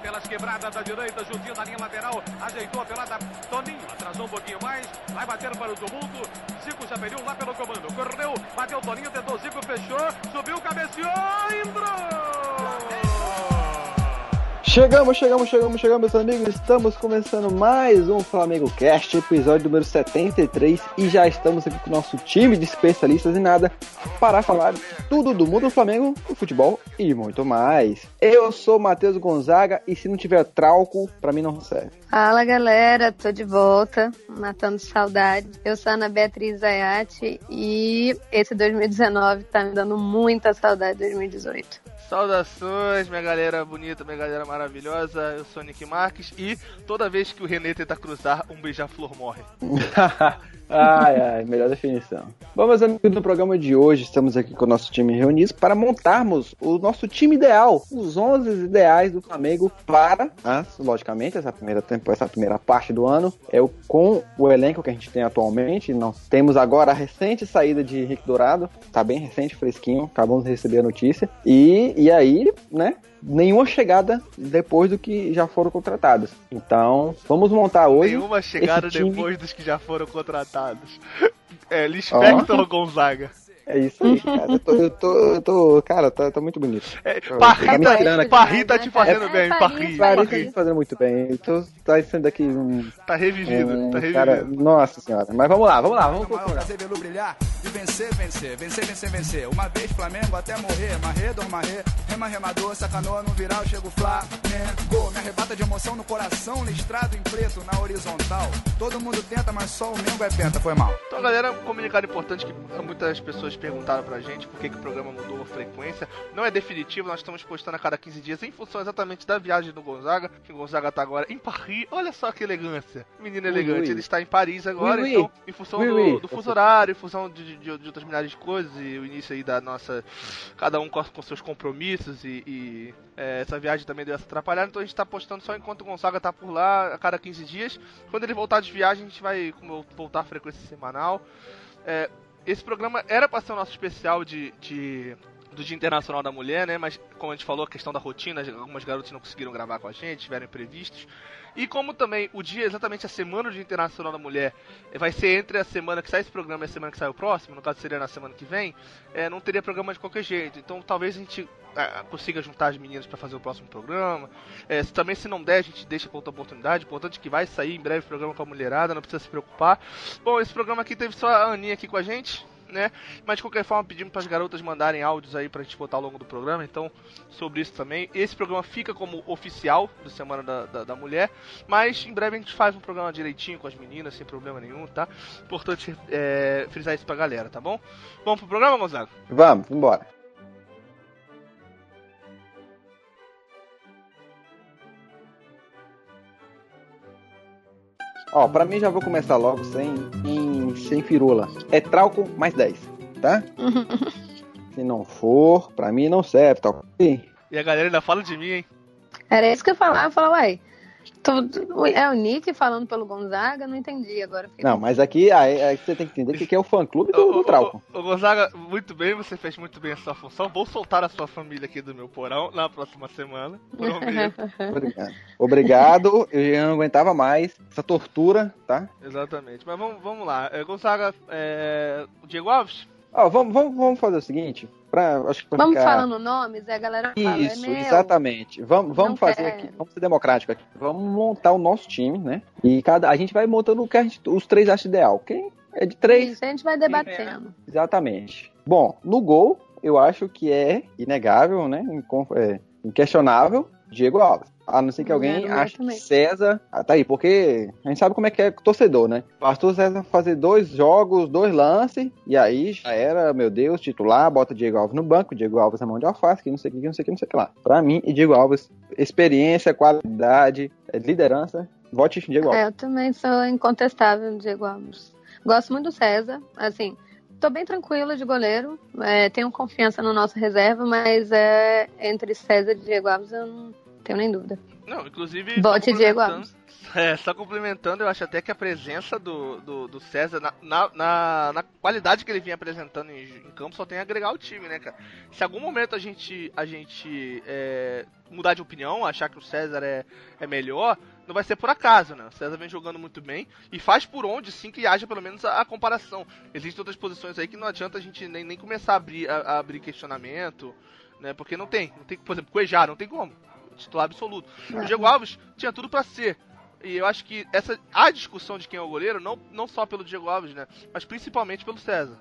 pelas quebradas da direita, juntinho da linha lateral, ajeitou a pelada, Toninho atrasou um pouquinho mais, vai bater para o tumulto, Zico já pediu lá pelo comando, correu, bateu Toninho, tentou Zico, fechou, subiu, cabeceou, entrou! Chegamos, chegamos, chegamos, chegamos, meus amigos. Estamos começando mais um Flamengo Cast, episódio número 73, e já estamos aqui com o nosso time de especialistas em nada para falar tudo do mundo do Flamengo, do futebol e muito mais. Eu sou Matheus Gonzaga e se não tiver trauco, para mim não serve. Fala galera, tô de volta, matando saudade. Eu sou a Ana Beatriz Ayati e esse 2019 tá me dando muita saudade de 2018. Saudações, minha galera bonita, minha galera maravilhosa. Eu sou Nick Marques e toda vez que o René tenta cruzar, um beija-flor morre. ai, ai, melhor definição. Bom, meus amigos, no programa de hoje estamos aqui com o nosso time reunido para montarmos o nosso time ideal, os 11 ideais do Flamengo para, ah, logicamente, essa primeira essa primeira parte do ano é o com o elenco que a gente tem atualmente. Nós temos agora a recente saída de Henrique Dourado, tá bem recente, fresquinho, acabamos de receber a notícia. E, e aí, né, nenhuma chegada depois do que já foram contratados. Então, vamos montar hoje. Nenhuma chegada time... depois dos que já foram contratados. É, Lispector oh. Gonzaga. É isso aí, cara. Eu tô, eu tô, eu tô cara, tá, tá muito bonito. É, Parri, tá, Parri tá te fazendo é, bem, Parri. Parri tá te fazendo muito bem. Tô, tá sendo aqui um. Tá revivido, um, tá revivido. Cara, nossa senhora. Mas vamos lá, vamos lá, vamos procurar. Fazer brilhar e vencer, vencer, vencer, vencer, vencer. Uma vez Flamengo até morrer, marredo, marrer, rema, remador, sacanoa no viral, chego Flamengo. Me arrebata de emoção no coração, listrado em preto na horizontal. Todo mundo tenta, mas só o Mengo é penta, foi mal. Então, galera, um comunicado importante que muitas pessoas perguntaram pra gente por que, que o programa mudou a frequência. Não é definitivo, nós estamos postando a cada 15 dias em função exatamente da viagem do Gonzaga, que o Gonzaga tá agora em Paris. Olha só que elegância. Menino elegante, oui, ele está em Paris agora, oui, então, em função do, do, fuso horário, em função de, de, de, outras milhares de coisas, e o início aí da nossa. Cada um com, com seus compromissos e. e é, essa viagem também deu essa atrapalhada, então a gente tá postando só enquanto o Gonzaga tá por lá a cada 15 dias. Quando ele voltar de viagem, a gente vai voltar a frequência semanal. É, esse programa era para ser o nosso especial de, de do Dia Internacional da Mulher, né? Mas como a gente falou, a questão da rotina, algumas garotas não conseguiram gravar com a gente, tiveram imprevistos. E como também o dia, exatamente a semana do Dia Internacional da Mulher, vai ser entre a semana que sai esse programa e a semana que sai o próximo, no caso seria na semana que vem, é, não teria programa de qualquer jeito. Então talvez a gente é, consiga juntar as meninas para fazer o próximo programa. É, se, também se não der, a gente deixa para outra oportunidade. Importante que vai sair em breve o programa com a mulherada, não precisa se preocupar. Bom, esse programa aqui teve só a Aninha aqui com a gente né? Mas de qualquer forma, pedimos para as garotas mandarem áudios aí pra gente botar ao longo do programa. Então, sobre isso também. Esse programa fica como oficial do Semana da, da, da Mulher. Mas em breve a gente faz um programa direitinho com as meninas, sem problema nenhum, tá? Importante é, frisar isso pra galera, tá bom? Vamos pro programa, Gonzaga? Vamos, embora. Ó, pra mim já vou começar logo sem, em, sem firula. É trauco mais 10, tá? Se não for, pra mim não serve, tá? E a galera ainda fala de mim, hein? Era isso que eu falava, eu falava, uai, é o Nick falando pelo Gonzaga, não entendi agora. Não, mas aqui aí, aí você tem que entender que é o fã clube do, do Trauco. O, Gonzaga, muito bem, você fez muito bem a sua função. Vou soltar a sua família aqui do meu porão na próxima semana. Obrigado. Obrigado, eu não aguentava mais essa tortura, tá? Exatamente. Mas vamos, vamos lá. É, Gonzaga, é... o Diego Alves? Ó, vamos, vamos, vamos fazer o seguinte. Pra, acho que pra vamos ficar... falando nomes a galera fala. É Isso, é exatamente. Vamos, vamos fazer quer. aqui, vamos ser democrático aqui. Vamos montar o nosso time, né? E cada, a gente vai montando o que gente, os três acham ideal. Quem é de três. Isso, a gente vai debatendo. Exatamente. Bom, no gol, eu acho que é inegável, né? É, inquestionável, Diego Alves. A não ser que alguém é, ache que César. Ah, tá aí, porque a gente sabe como é que é torcedor, né? Bastou César fazer dois jogos, dois lances, e aí já era, meu Deus, titular, bota Diego Alves no banco, Diego Alves na mão de alface, que não sei o que, não sei o que, não sei o que lá. Pra mim, e Diego Alves, experiência, qualidade, é, liderança, vote Diego Alves. É, eu também sou incontestável Diego Alves. Gosto muito do César, assim tô bem tranquila de goleiro. É, tenho confiança no nosso reserva, mas é, entre César e Diego Alves eu não, tenho nem dúvida. Não, inclusive. Bote Diego Alves. É, só complementando, eu acho até que a presença do, do, do César, na, na, na, qualidade que ele vinha apresentando em, em, campo, só tem a agregar o time, né, cara? Se algum momento a gente, a gente é, mudar de opinião, achar que o César é, é melhor, não vai ser por acaso, né? O César vem jogando muito bem e faz por onde, sim, que haja pelo menos a, a comparação. Existem outras posições aí que não adianta a gente nem, nem começar a abrir, a, a abrir questionamento, né? Porque não tem. Não tem por exemplo, Cuejar, não tem como. Titular absoluto. O Diego Alves tinha tudo para ser. E eu acho que essa a discussão de quem é o goleiro, não, não só pelo Diego Alves, né? Mas principalmente pelo César.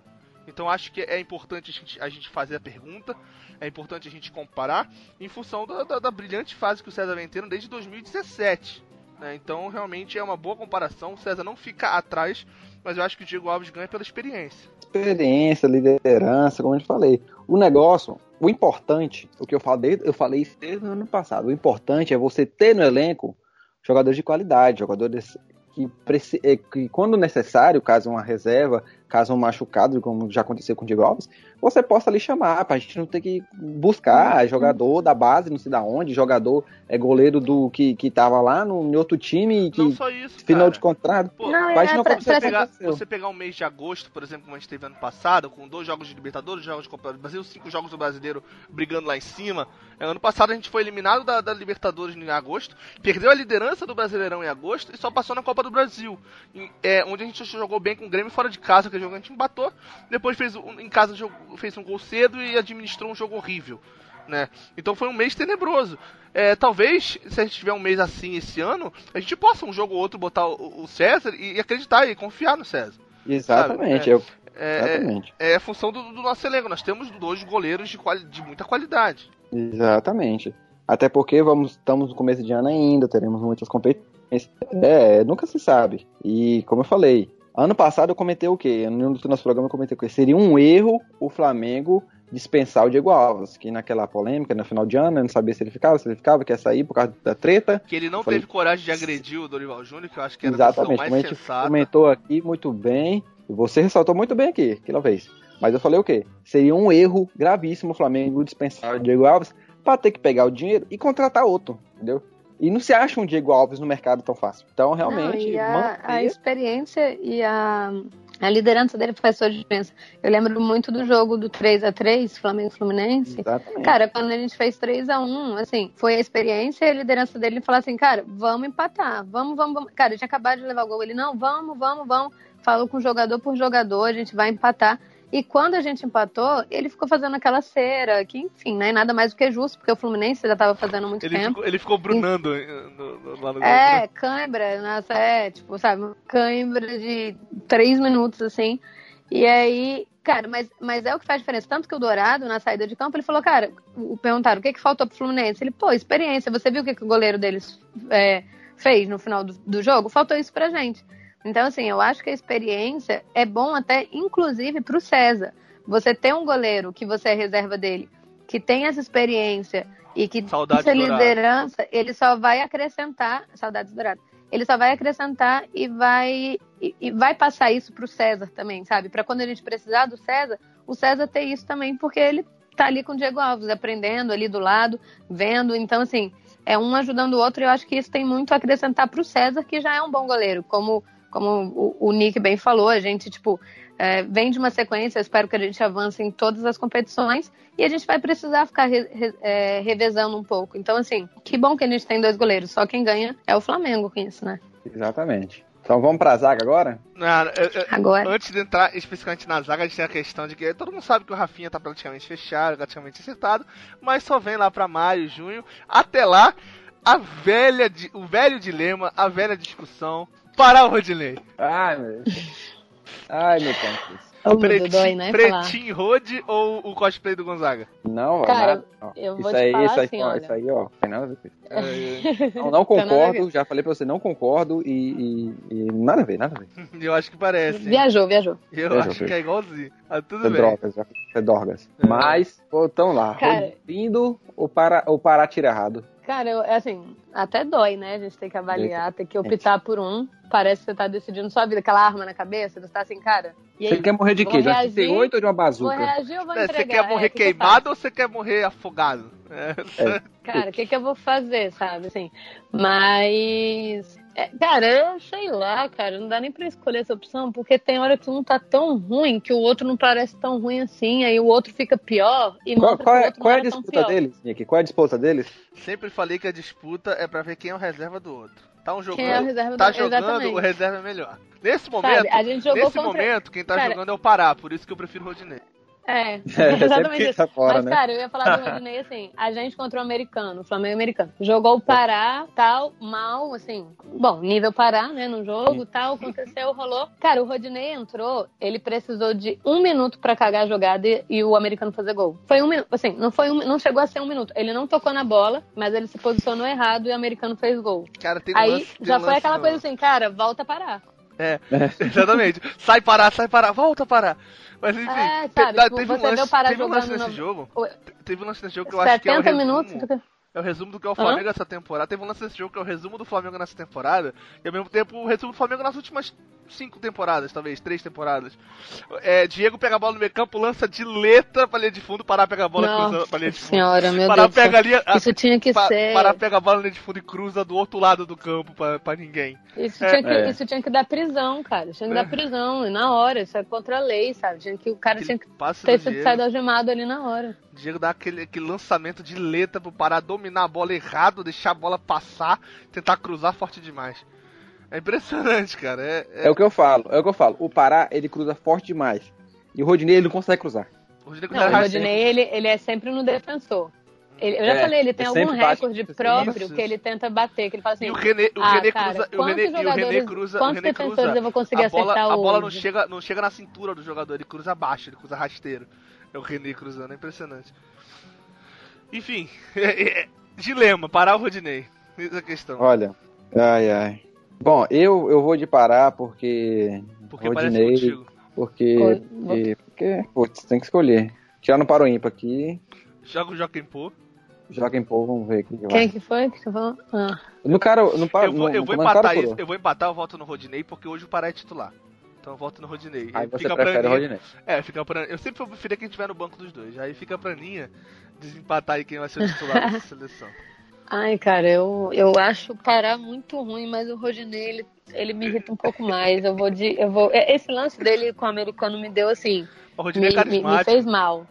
Então acho que é importante a gente, a gente fazer a pergunta, é importante a gente comparar em função da, da, da brilhante fase que o César vem tendo desde 2017. Né? Então realmente é uma boa comparação. O César não fica atrás, mas eu acho que o Diego Alves ganha pela experiência. Experiência, liderança, como eu falei. O negócio, o importante, o que eu falei, eu falei isso desde o ano passado. O importante é você ter no elenco jogadores de qualidade, jogadores que, é, que quando necessário, caso uma reserva, caso um machucado, como já aconteceu com o Diego Alves, você possa ali chamar, pra gente não ter que buscar jogador da base, não sei da onde, jogador é goleiro do que, que tava lá no, em outro time que não só isso, final cara. de contrato. Pô, não, é, não pra, você, pegar, você pegar um mês de agosto, por exemplo, como a gente teve ano passado, com dois jogos de Libertadores, jogos de Copa do Brasil, cinco jogos do Brasileiro brigando lá em cima. É, ano passado a gente foi eliminado da, da Libertadores em agosto, perdeu a liderança do Brasileirão em agosto e só passou na Copa do Brasil, em, é, onde a gente jogou bem com o Grêmio fora de casa, que é jogo a gente empatou, depois fez em casa fez um gol cedo e administrou um jogo horrível. Né? Então foi um mês tenebroso. É, talvez, se a gente tiver um mês assim esse ano, a gente possa um jogo ou outro botar o, o César e, e, acreditar e confiar no César. Exatamente. É, eu... é, Exatamente. É, é, a função do, do, nosso elenco. Nós temos dois goleiros de, quali de muita qualidade. Exatamente. Até porque vamos, estamos no começo de ano ainda, teremos muitas competições. É, nunca se sabe. E como eu falei, ano passado eu comentei o quê? No nosso programa eu comentei o quê? Seria um erro o Flamengo dispensar o Diego Alves, que naquela polêmica, no final de ano, eu não sabia se ele ficava, se ele ficava, quer sair por causa da treta. Que ele não falei, teve coragem de agredir o Dorival Júnior, que eu acho que era Exatamente, a mais como sensata. comentou aqui muito bem, você ressaltou muito bem aqui, aquela vez. Mas eu falei o quê? Seria um erro gravíssimo o Flamengo dispensar o Diego Alves para ter que pegar o dinheiro e contratar outro, entendeu? E não se acha um Diego Alves no mercado tão fácil. Então, realmente. Não, a, manter... a experiência e a, a liderança dele faz toda a diferença. Eu lembro muito do jogo do 3 a 3 Flamengo Fluminense. Exatamente. Cara, quando a gente fez 3 a 1 assim, foi a experiência e a liderança dele falar assim, cara, vamos empatar, vamos, vamos, vamos. Cara, eu tinha acabado de levar o gol. Ele, não, vamos, vamos, vamos. Falou com jogador por jogador, a gente vai empatar. E quando a gente empatou, ele ficou fazendo aquela cera, que enfim, né? Nada mais do que justo, porque o Fluminense já estava fazendo muito ele tempo. Ficou, ele ficou brunando e... no, no, lá no É, cãibra, nossa, é, tipo, sabe, cãibra de três minutos, assim. E aí, cara, mas, mas é o que faz diferença. Tanto que o Dourado, na saída de campo, ele falou, cara, o, perguntaram o que, que faltou pro Fluminense. Ele, pô, experiência. Você viu o que, que o goleiro deles é, fez no final do, do jogo? Faltou isso pra gente. Então, assim, eu acho que a experiência é bom até, inclusive, para o César. Você ter um goleiro que você é reserva dele, que tem essa experiência e que Saudades essa liderança, ele só vai acrescentar, saudades douradas, ele só vai acrescentar e vai e, e vai passar isso para o César também, sabe? Para quando a gente precisar do César, o César ter isso também, porque ele tá ali com o Diego Alves, aprendendo ali do lado, vendo. Então, assim, é um ajudando o outro e eu acho que isso tem muito a acrescentar para o César, que já é um bom goleiro, como como o, Nick bem falou, a gente, tipo, é, vem de uma sequência, espero que a gente avance em todas as competições e a gente vai precisar ficar re, re, é, revezando um pouco. Então, assim, que bom que a gente tem dois goleiros, só quem ganha é o Flamengo com isso, né? Exatamente. Então vamos pra zaga agora? Não, eu, eu, agora. Antes de entrar especificamente na zaga, a gente tem a questão de que todo mundo sabe que o Rafinha tá praticamente fechado, praticamente acertado, mas só vem lá pra maio, junho. Até lá, a velha, o velho dilema, a velha discussão parar o Rodinei. Ai, meu Ai, meu Deus. Oh, pretinho, dói, né, pretinho Rode ou o cosplay do Gonzaga? Não, Cara, nada, não. eu vou isso te aí, falar isso aí, assim, ó, olha. Isso aí, ó, tem nada a ver. Não, não concordo, já falei pra você, não concordo e, e, e, nada a ver, nada a ver. Eu acho que parece. Viajou, viajou. Eu viajou, acho que é igualzinho. Ah, tudo é bem. Drogas, é drogas. É. Mas, pô, tão lá, Cara, ou para, ou parar tira errado? Cara, eu, assim, até dói, né? A gente tem que avaliar, tem que optar por um. Parece que você tá decidindo sua vida, aquela arma na cabeça, você tá assim, cara. você quer morrer de quê? De 38 ou de uma bazuca? Vou reagir ou vou É, entregar? Você quer morrer é, queimado ou você quer morrer afogado? É. Cara, o que, que eu vou fazer, sabe? Assim, mas. É, cara, eu sei lá, cara, não dá nem pra escolher essa opção, porque tem hora que um tá tão ruim que o outro não parece tão ruim assim, aí o outro fica pior e Qual, qual é, qual é não a tão disputa deles, Nick? Qual é a disputa deles? Sempre falei que a disputa é pra ver quem é o reserva do outro. Tá um Quem é o jogando, reserva tá do- jogando, exatamente. o reserva é melhor. Nesse momento, a gente jogou nesse contra- momento, quem tá Cara- jogando é o Pará, por isso que eu prefiro o Rodinei. É, É, sempre exatamente isso. tá fora, Mas, né? cara, eu ia falar do Rodinei assim, a gente contra o americano, o Flamengo americano. Jogou o Pará, tal, mal, assim, bom, nível Pará, né, no jogo, tal, aconteceu, rolou. Cara, o Rodinei entrou, ele precisou de um minuto pra cagar a jogada e, e o americano fazer gol. Foi um minuto, assim, não foi um, não chegou a ser um minuto. Ele não tocou na bola, mas ele se posicionou errado e o americano fez gol. Cara, tem um Aí lance, tem já foi lance aquela no- coisa assim, cara, volta a parar. É, exatamente. Sai parar, sai parar, volta parar. Mas enfim, É, te- sabe, da- tipo, teve um lance, teve um lance nesse no- jogo. te- Teve um lance nesse jogo que eu acho que é o 70 resumo, minutos. É o resumo do que é o Flamengo essa temporada. Teve um lance nesse jogo que é o resumo do Flamengo nessa temporada. E ao mesmo tempo o resumo do Flamengo nas últimas cinco temporadas, talvez, três temporadas. É, Diego pega a bola no meio campo, lança de letra pra linha de fundo, Pará pega a bola e cruza pra linha Nossa de fundo. senhora, meu Pará Deus do céu. pega a- Isso tinha que Pa- ser. Pará pega a bola na linha de fundo e cruza do outro lado do campo pra, pra ninguém. Isso, É. tinha que, É. isso tinha que dar prisão, cara. Tinha que É. dar prisão. E na hora, isso é contra a lei, sabe? Tinha que, o cara tinha que ter do sido algemado ali na hora. Diego dá aquele, aquele lançamento de letra pro Pará dominar a bola errado, deixar a bola passar, tentar cruzar forte demais. É impressionante, cara. É, é- É o que eu falo, é o que eu falo. O Pará, ele cruza forte demais. E o Rodinei, ele não consegue cruzar. O Rodinei Não, o Rodinei, ele, ele é sempre no defensor. Ele- eu já É, falei, ele tem algum bate. recorde Isso, próprio isso. que ele tenta bater, que ele fala assim, E o René, o ah, René cara, cruza, o René, e o René jogadores- cruza, o quantos René defensores cruza. eu vou conseguir a bola, acertar a bola não chega, não chega na cintura do jogador, ele cruza abaixo, ele cruza rasteiro. É o René cruzando, é impressionante. Enfim, é- é- dilema, parar o Rodinei. Essa é a questão. Olha, ai, ai. Bom, eu, eu vou de Pará porque... Porque parece Rodinei, contigo. porque... Oi, Porque, porque putz, tem que escolher. Já no Paro Ímpar aqui, Joga o Joaquim Pô. joga em pô, vamos ver o que que vai. Quem que foi que você falou? Ah. No cara, no Paro, Eu vou, no, eu vou no Cara empatar isso, eu vou empatar, eu voto no Rodinei, porque hoje o Pará é titular. Então eu voto no Rodinei. Aí você fica prefere o Rodinei. É, fica pra. Eu sempre vou preferir quem tiver no banco dos dois. Aí fica pra Ninha desempatar aí quem vai ser o titular dessa seleção. Ai, cara, eu, eu acho o Pará muito ruim, mas o Rodinei, ele, ele me irrita um pouco mais. Eu vou de. Eu vou, é, esse lance dele com o americano me deu assim. O Me, Rodinei é me, me fez mal.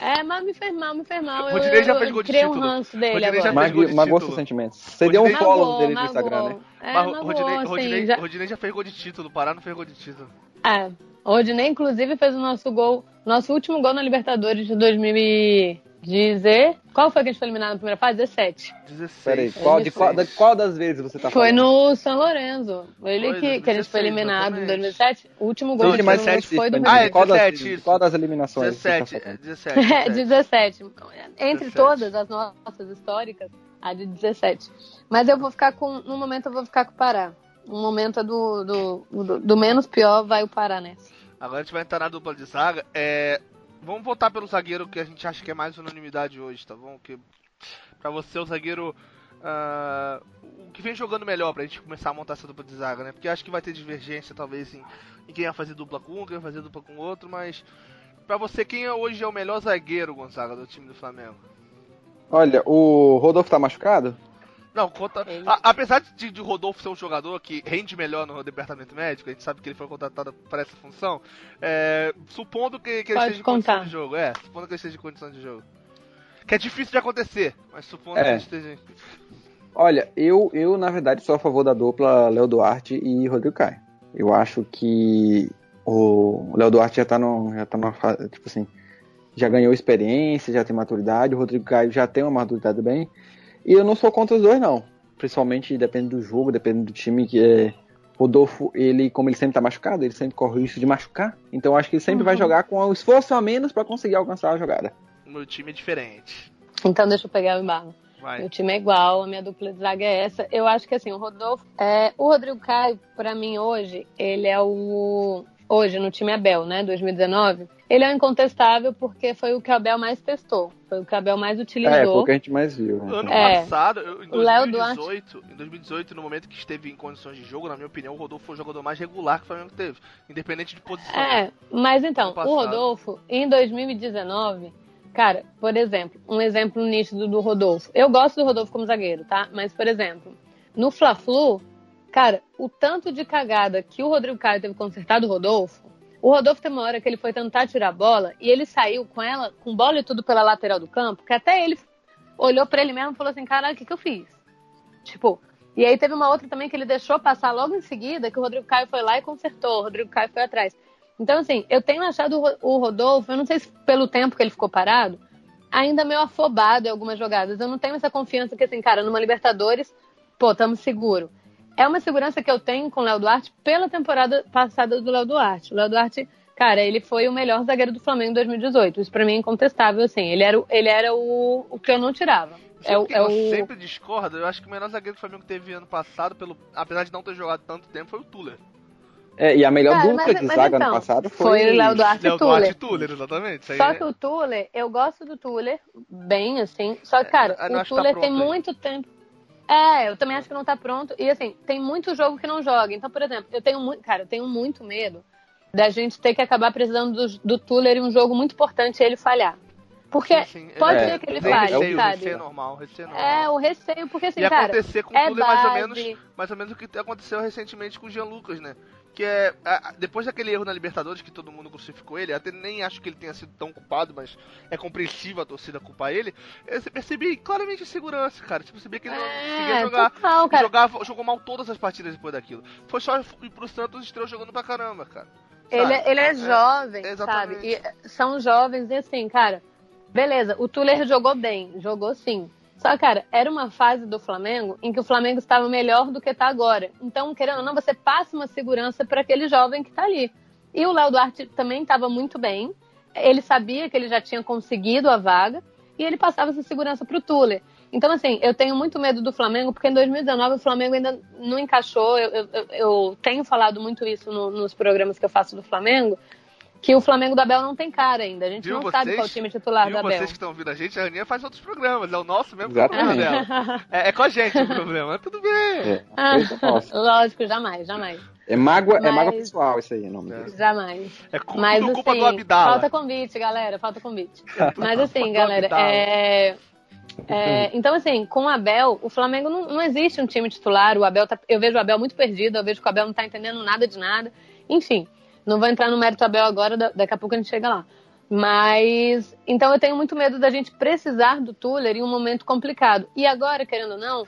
É, mas me fez mal, me fez mal. O Eu, Rodinei eu, já fez gol de criei um título. ranço dele Rodinei já agora. fez gol de Magui- Magoou título. seus sentimentos. Você deu um follow dele no. Instagram, né? É, Mas Rodinei, assim, Rodinei, já- Rodinei já fez gol de título, o Pará não fez gol de título. É. O Rodinei, inclusive, fez o nosso gol, nosso último gol na Libertadores de 2010. Qual foi que a gente foi eliminado na primeira fase? 17. 16. Peraí, qual, de qual, da- qual das vezes você tá Foi falando? no São Lourenço. Ele Foi, que, que a gente foi 2016, eliminado em exatamente. 2007. O último gol de mais São Lourenço foi do Ah, é de qual das 17, vezes? isso. Qual das eliminações? você tá 17, falando? 17. É, 17. 17. Entre 17. todas as nossas históricas, a de 17. Mas eu vou ficar com. No momento eu vou ficar com o Pará. No momento do, do, do, do menos pior vai o Pará nessa. Agora a gente vai entrar na dupla de zaga. É, Vamos votar pelo zagueiro que a gente acha que é mais unanimidade hoje, tá bom? Que pra você o zagueiro. ah, o que vem jogando melhor pra gente começar a montar essa dupla de zaga, né? Porque acho que vai ter divergência, talvez, em, em quem vai fazer dupla com um, quem vai fazer dupla com outro, mas. Pra você, quem hoje é o melhor zagueiro, Gonzaga, do time do Flamengo? Olha, o Rodolfo tá machucado? Não, conta. Ele- a- apesar de, de Rodolfo ser um jogador que rende melhor no departamento médico, a gente sabe que ele foi contratado para essa função. é, supondo que, que ele esteja em condição de jogo. É, supondo que ele esteja em condição de jogo. Que é difícil de acontecer, mas supondo É. que ele esteja. Olha, eu, eu na verdade sou a favor da dupla Léo Duarte e Rodrigo Caio. Eu acho que o Léo Duarte já tá, no, já tá numa fase, tipo assim, já ganhou experiência, já tem maturidade, o Rodrigo Caio já tem uma maturidade bem. E eu não sou contra os dois, não. Principalmente depende do jogo, depende do time que é. Rodolfo, ele, como ele sempre tá machucado, ele sempre corre o risco de machucar. Então eu acho que ele sempre vai Uhum. jogar com o esforço a menos para conseguir alcançar a jogada. O meu time é diferente. Então deixa eu pegar o embalo. Vai. Meu time é igual, a minha dupla de zaga é essa. Eu acho que assim, o Rodolfo. É, o Rodrigo Caio, pra mim, hoje, ele é o. Hoje, no time Abel, né? 2019. Ele é incontestável porque foi o que o Abel mais testou. Foi o que o Abel mais É, foi utilizou. o que a gente mais viu. né? Ano É. passado, em O Léo 2018, em 2018, no momento que esteve em condições de jogo, na minha opinião, o Rodolfo foi o jogador mais regular que o Flamengo teve, independente de posição. É, mas então, o. Rodolfo, em 2019, Cara, por exemplo, um exemplo nítido do Rodolfo. Eu gosto do Rodolfo como zagueiro, tá? Mas, por exemplo, no Fla-Flu, cara, o tanto de cagada que o Rodrigo Caio teve consertado o Rodolfo, o Rodolfo tem uma hora que ele foi tentar tirar a bola e ele saiu com ela, com bola e tudo pela lateral do campo, que até ele olhou para ele mesmo e falou assim: caralho, o que, que eu fiz? Tipo, e aí teve uma outra também que ele deixou passar logo em seguida, que o Rodrigo Caio foi lá e consertou, o Rodrigo Caio foi atrás. Então, assim, eu tenho achado o Rodolfo, eu não sei se pelo tempo que ele ficou parado, ainda meio afobado em algumas jogadas. Eu não tenho essa confiança que, assim, cara, numa Libertadores, pô, estamos seguro é uma segurança que eu tenho com o Léo Duarte pela temporada passada do Léo Duarte. O Léo Duarte, cara, ele foi o melhor zagueiro do Flamengo em 2018. Isso pra mim é incontestável, assim. Ele era, ele era o, o que eu não tirava. É o, é eu o... sempre discordo. Eu acho que o melhor zagueiro do Flamengo teve ano passado, pelo, apesar de não ter jogado tanto tempo, foi o Tuller. É, e a melhor Cara, dupla mas, de mas zaga então, ano passado foi, foi o Léo Duarte e Tuller. Duarte Tuller, exatamente. Só é... que o Tuller, eu gosto do Tuller, bem assim. Só que, cara, é, o Tuller tá tem aí. muito tempo. É, eu também acho que não tá pronto. E assim, tem muito jogo que não joga. Então, por exemplo, eu tenho muito. Cara, eu tenho muito medo da gente ter que acabar precisando do, do Tuller em um jogo muito importante e ele falhar. Porque sim, sim. pode é, ser que ele falhe, receio, sabe? Receio normal, receio normal. É, o receio, porque assim, e cara. acontecer com é o Tuller mais ou, menos, mais ou menos o que aconteceu recentemente com o Jean Lucas, né? Que é depois daquele erro na Libertadores que todo mundo crucificou ele, até nem acho que ele tenha sido tão culpado, mas é compreensível a torcida culpar ele. Eu percebi claramente insegurança, cara. Você percebia que ele não é, conseguia jogar, total, jogava, jogou mal todas as partidas depois daquilo. Foi só ir pro Santos estreou jogando pra caramba, cara. Ele, é, ele é, é jovem, é, sabe? E são jovens e assim, cara. Beleza, o Tuller jogou bem, jogou sim. Só, cara, era uma fase do Flamengo em que o Flamengo estava melhor do que está agora. Então, querendo ou não, você passa uma segurança para aquele jovem que está ali. E o Léo Duarte também estava muito bem. Ele sabia que ele já tinha conseguido a vaga e ele passava essa segurança para o Tuller. Então, assim, eu tenho muito medo do Flamengo, porque em 2019 o Flamengo ainda não encaixou. Eu, eu, eu tenho falado muito isso no, nos programas que eu faço do Flamengo, que o Flamengo do Abel não tem cara ainda. A gente viu não vocês, sabe qual é o time titular do Abel. vocês que estão ouvindo a gente, a Aninha faz outros programas. É o nosso mesmo é o problema dela. É, é, com a gente o problema. Tudo bem. É, ah, lógico, jamais, jamais. É mágoa, Mas... é mágoa pessoal isso aí, nome é. Jamais. É culpa, Mas, assim, culpa do Abdala. Falta convite, galera, falta convite. Mas assim, galera, é... É, então, assim, com o Abel, o Flamengo não, não existe um time titular. O Abel tá, eu vejo o Abel muito perdido, eu vejo que o Abel não tá entendendo nada de nada. Enfim, não vou entrar no mérito Abel agora, daqui a pouco a gente chega lá. Mas, então eu tenho muito medo da gente precisar do Tuller em um momento complicado. E agora, querendo ou não,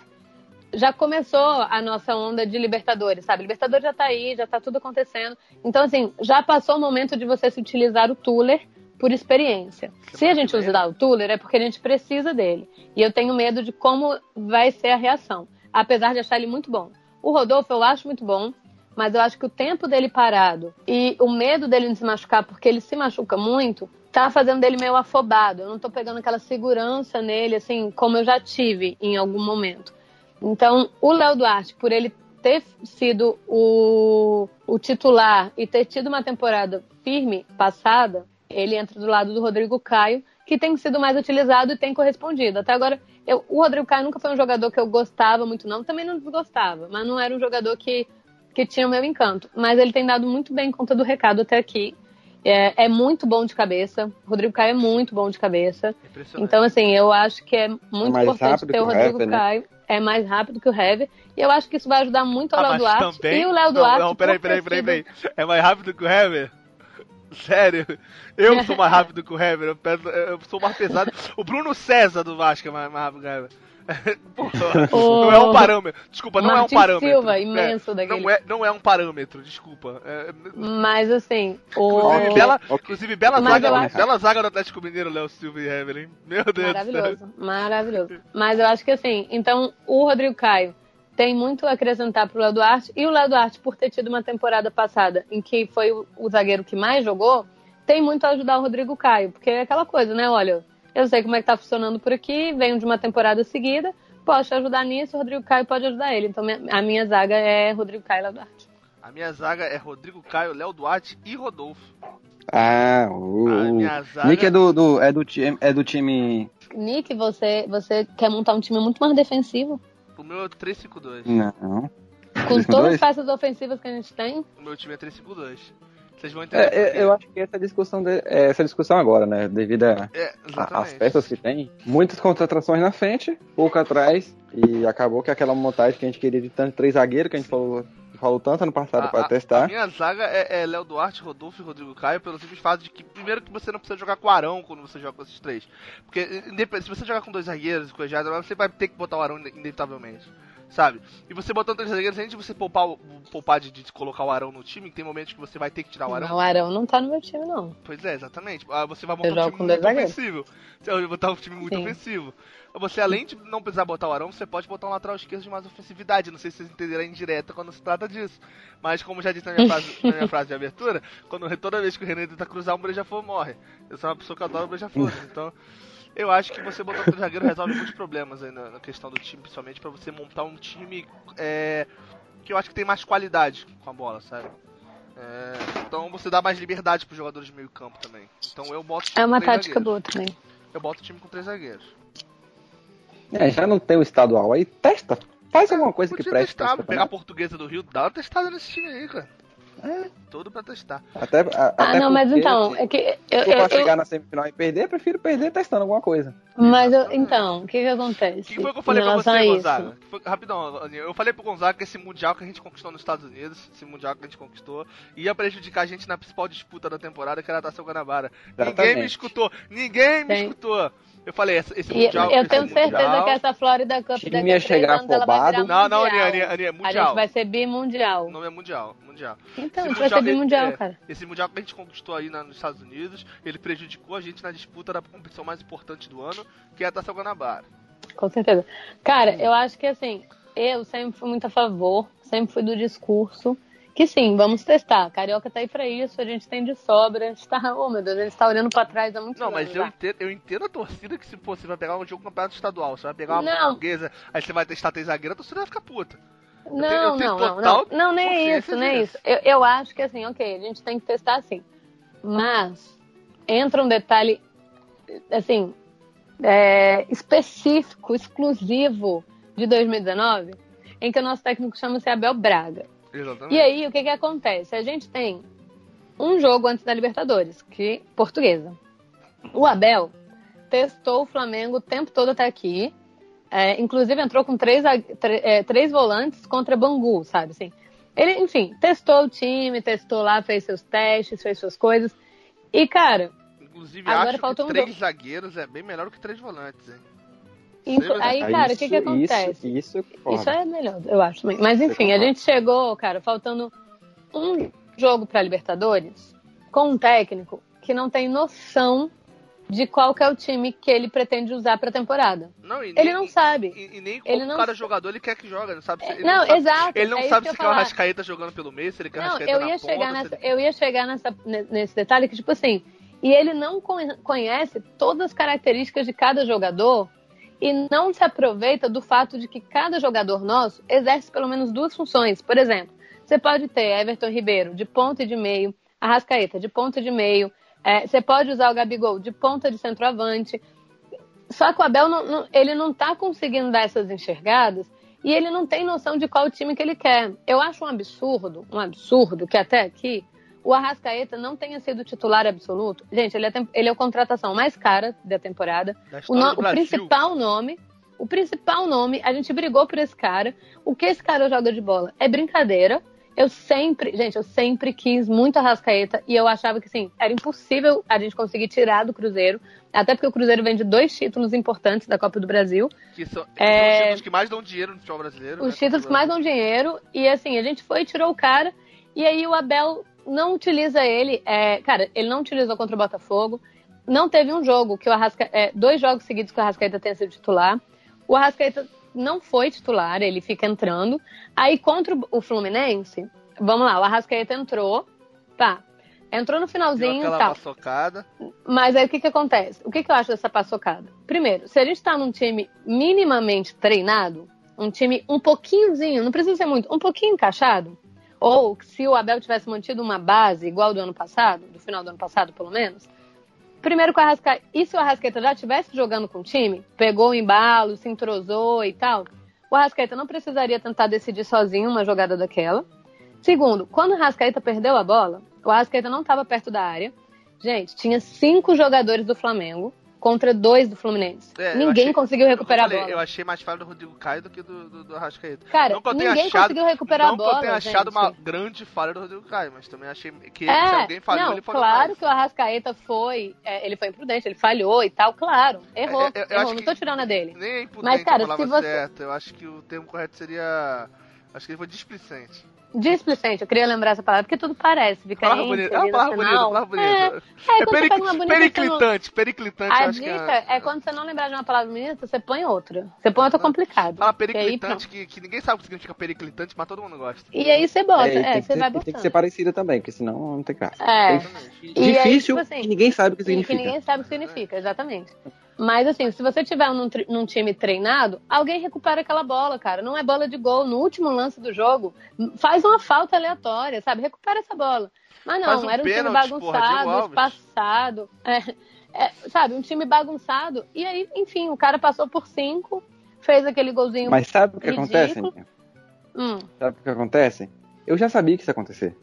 já começou a nossa onda de Libertadores, sabe? Libertadores já tá aí, já tá tudo acontecendo. Então, assim, já passou o momento de você se utilizar o Tuller por experiência. Se a gente usar o Tuller, é porque a gente precisa dele. E eu tenho medo de como vai ser a reação. Apesar de achar ele muito bom. O Rodolfo eu acho muito bom mas eu acho que o tempo dele parado e o medo dele de se machucar, porque ele se machuca muito, tá fazendo dele meio afobado. Eu não tô pegando aquela segurança nele, assim, como eu já tive em algum momento. Então, o Léo Duarte, por ele ter sido o, o titular e ter tido uma temporada firme passada, ele entra do lado do Rodrigo Caio, que tem sido mais utilizado e tem correspondido. Até agora, eu, o Rodrigo Caio nunca foi um jogador que eu gostava muito, não. Também não desgostava, mas não era um jogador que que tinha o meu encanto. Mas ele tem dado muito bem conta do recado até aqui. É, é muito bom de cabeça. O Rodrigo Caio é muito bom de cabeça. Então, assim, eu acho que é muito é importante ter o Rodrigo o Caio. Né? É mais rápido que o Heavy. E eu acho que isso vai ajudar muito ao ah, Léo Duarte. Também? E o Léo Duarte. Não, não peraí, peraí, peraí, peraí. É mais rápido que o Heavy? Sério? Eu sou mais rápido que o Hever, eu, eu sou mais pesado. O Bruno César do Vasco é mais, mais rápido que o Hever. Não é um parâmetro. Desculpa, não Martin é um parâmetro. Silva, imenso é, daquele. Não é, não é um parâmetro, desculpa. É... Mas assim, o... Inclusive, bela, inclusive, bela, zaga, acho... bela zaga do Atlético Mineiro, Léo Silva e hein? Meu Deus Maravilhoso, maravilhoso. Mas eu acho que assim, então o Rodrigo Caio tem muito a acrescentar pro Léo Duarte. E o Léo Duarte, por ter tido uma temporada passada em que foi o, o zagueiro que mais jogou, tem muito a ajudar o Rodrigo Caio. Porque é aquela coisa, né? Olha, eu sei como é que tá funcionando por aqui, venho de uma temporada seguida, posso ajudar nisso, o Rodrigo Caio pode ajudar ele. Então a minha zaga é Rodrigo Caio e Léo Duarte. A minha zaga é Rodrigo Caio, Léo Duarte e Rodolfo. Ah, o, zaga... Nick é do, do, é, do time, é do time. Nick, você, você quer montar um time muito mais defensivo? O meu é 3-5-2. Não. Com todas as peças ofensivas que a gente tem? O meu time é 3-5-2. Vocês vão entender. É, quê. eu acho que essa discussão, de- é, essa discussão agora, né? Devido É, às exatamente. peças que tem, muitas contratações na frente, pouco atrás, e acabou que aquela montagem que a gente queria de tanto três zagueiros, que a gente falou, falou tanto ano passado para a- A testar. minha zaga é, é Léo Duarte, Rodolfo e Rodrigo Caio, pelo simples fato de que, primeiro, que você não precisa jogar com o Arão quando você joga com esses três. Porque, se você jogar com dois zagueiros, o Ejado, você vai ter que botar o Arão ine- inevitavelmente. Sabe? E você botando três zagueiros, além de você poupar, o- poupar de, de colocar o Arão no time, tem momentos que você vai ter que tirar o Arão. Não, o Arão não tá no meu time, não. Pois é, exatamente. Ah, Você vai montar um time muito zagueiros. ofensivo. Você vai botar um time muito Sim. ofensivo. Você, além de não precisar botar o Arão, você pode botar um lateral esquerdo de mais ofensividade. Não sei se vocês entenderam a indireta quando se trata disso. Mas como já disse na minha frase, na minha frase de abertura, quando toda vez que o René tenta cruzar, um Brejafor morre. Eu sou uma pessoa que adora Brejafor. então, eu acho que você botar o zagueiro resolve muitos problemas aí na, na questão do time, principalmente pra você montar um time é, que eu acho que tem mais qualidade com a bola, sabe? É, então você dá mais liberdade pros jogadores de meio campo também. Então eu boto o time É uma com três tática zagueiros. boa também. Eu boto o time com três zagueiros. É, já não tem o estadual aí, testa. Faz alguma coisa que Podia preste. testar, pegar a portuguesa do Rio, dá uma testada nesse time aí, cara. É. Todo pra testar. Até, a- Ah, até não, mas então, se é que eu, eu- pra eu- chegar na semifinal e perder, eu prefiro perder testando alguma coisa. mas eu, então, o que que acontece? O que foi que eu falei pra você? Gonzaga? Foi- rapidão, Aninha, eu falei pro Gonzaga que esse Mundial que a gente conquistou nos Estados Unidos, esse Mundial que a gente conquistou, ia prejudicar a gente na principal disputa da temporada, que era a Taça Guanabara. Ninguém me Exatamente. escutou, ninguém me Sim. escutou. Eu falei, esse, esse Mundial... eu tenho certeza mundial- que essa Florida Cup daqui a chegar anos afobado. Não, não, mundial. Aninha, Aninha, A mundial. gente vai ser bimundial. O nome é Mundial, Mundial. Então, a Esse gente vai ser bimundial, é, cara. Esse mundial que a gente conquistou aí na- nos Estados Unidos, ele prejudicou a gente na disputa da competição mais importante do ano, que é a Taça Guanabara. Com certeza. Cara, eu acho que assim, eu sempre fui muito a favor, sempre fui do discurso que sim, vamos testar. Carioca tá aí pra isso, a gente tem de sobra. A gente tá, oh meu Deus, a gente tá olhando pra trás há muito Não, mas eu entendo, eu entendo a torcida que se pô, você vai pegar um jogo do campeonato estadual, você vai pegar uma Não. portuguesa, aí você vai testar três zagueiros, a torcida vai ficar puta. Não, tenho- eu tenho não, não, não. Nem é isso, nem é isso. Eu, eu acho que assim, ok, a gente tem que testar assim. Mas entra um detalhe, assim, é, específico, exclusivo de 2019, em que o nosso técnico chama-se Abel Braga. Exatamente. E aí, o que que acontece? A gente tem um jogo antes da Libertadores, que portuguesa. O Abel testou o Flamengo o tempo todo até aqui. é, inclusive entrou com três, é, três volantes contra Bangu, sabe assim? Ele, enfim, testou o time, testou lá, fez seus testes, fez suas coisas. E, cara, Inclusive, Agora acho falta que um três jogo. zagueiros é bem melhor do que três volantes, hein? Sim, aí, Aí cara, o que que acontece? Isso, isso, porra. Isso é melhor, eu acho também. Mas enfim, a gente chegou, cara, faltando um jogo pra Libertadores com um técnico que não tem noção de qual que é o time que ele pretende usar pra temporada. Não, e Ele nem- não sabe. E, e nem Ele não cada sa- jogador ele quer que joga, não sabe se, ele não, sabe, exato. Ele não é sabe se quer o falar. Rascaeta jogando pelo meio, se ele quer o Não, Rascaeta eu na ia ponta, chegar se nessa, ele- eu ia chegar nessa, ne- nesse detalhe que, tipo assim, e ele não con- conhece todas as características de cada jogador e não se aproveita do fato de que cada jogador nosso exerce pelo menos duas funções. Por exemplo, você pode ter Everton Ribeiro de ponta e de meio, Arrascaeta de ponta e de meio, é, você pode usar o Gabigol de ponta de centroavante. Só que o Abel não, não- ele não tá conseguindo dar essas enxergadas e ele não tem noção de qual time que ele quer. Eu acho um absurdo, um absurdo que até aqui o Arrascaeta não tenha sido titular absoluto. Gente, ele é, ele é a contratação mais cara da temporada. da O, no- o principal nome, o principal nome, a gente brigou por esse cara. O que esse cara joga de bola é brincadeira. Eu sempre, gente, eu sempre quis muito a Rascaeta e eu achava que, assim, era impossível a gente conseguir tirar do Cruzeiro, até porque o Cruzeiro vem de dois títulos importantes da Copa do Brasil, Que são, É- são os títulos que mais dão dinheiro no futebol brasileiro. os né? títulos que mais dão dinheiro, e assim, a gente foi e tirou o cara, e aí o Abel não utiliza ele, é, cara, ele não utilizou contra o Botafogo, não teve um jogo que o Arrasca, é, dois jogos seguidos que o Arrascaeta tenha sido titular, o Arrascaeta não foi titular, ele fica entrando, aí contra o- Fluminense, vamos lá, o Arrascaeta entrou, tá, entrou no finalzinho e tal, paçocada. mas aí o que que acontece? O que que eu acho dessa paçocada? Primeiro, se a gente tá num time minimamente treinado, um time um pouquinhozinho, não precisa ser muito, um pouquinho encaixado, ou se o Abel tivesse mantido uma base igual do ano passado, do final do ano passado pelo menos, primeiro que o Arrascaeta, e se o Arrascaeta já estivesse jogando com o time, pegou o embalo, se entrosou e tal, o Arrascaeta não precisaria tentar decidir sozinho uma jogada daquela. Segundo, quando o Arrascaeta perdeu a bola, O Arrascaeta não estava perto da área. Gente, tinha cinco jogadores do Flamengo contra dois do Fluminense. É, eu ninguém achei- conseguiu recuperar eu falei, a bola. Eu achei mais falha do Rodrigo Caio do que do, do, do Arrascaeta. Cara, não que eu tenha ninguém achado, conseguiu recuperar não a bola. que eu tenha achado gente. uma grande falha do Rodrigo Caio, mas também achei que se É, alguém falhou, não, ele falhou claro mais. que o Arrascaeta foi, é, ele foi imprudente, ele falhou e tal, claro, errou, É, é, eu errou, não tô tirando a dele. Nem é impudente Mas, cara, se você- certa. Eu acho que o termo correto seria... Acho que ele foi displicente. Displicente, eu queria lembrar essa palavra, porque tudo parece, fica Palavra bonita, é uma palavra bonita, palavra É, bonita. é, É, você peric- bonita, você não- periclitante, periclitante, eu A acho que dica é... é quando você não lembrar de uma palavra bonita, você põe outra. Você põe outra complicada. Fala aí, periclitante, que, que ninguém sabe o que significa periclitante, mas todo mundo gosta. E aí você bota, É, e é, tem, que você ser, vai e tem que botando. ser parecida também, porque senão não tem graça. É. Tem- E aí, Difícil tipo assim, e ninguém sabe o que E significa. que ninguém sabe o que significa, exatamente. Mas assim, se você tiver num, num time treinado, alguém recupera aquela bola, cara. Não é bola de gol. No último lance do jogo, faz uma falta aleatória, sabe? Recupera essa bola. Mas não, um era um time pênalti, Diego bagunçado, espaçado. É, é, sabe, um time bagunçado. E aí, enfim, o cara passou por cinco, fez aquele golzinho. Mas sabe o que ridículo. acontece? Hum, Sabe o que acontece? Eu já sabia que isso ia acontecer.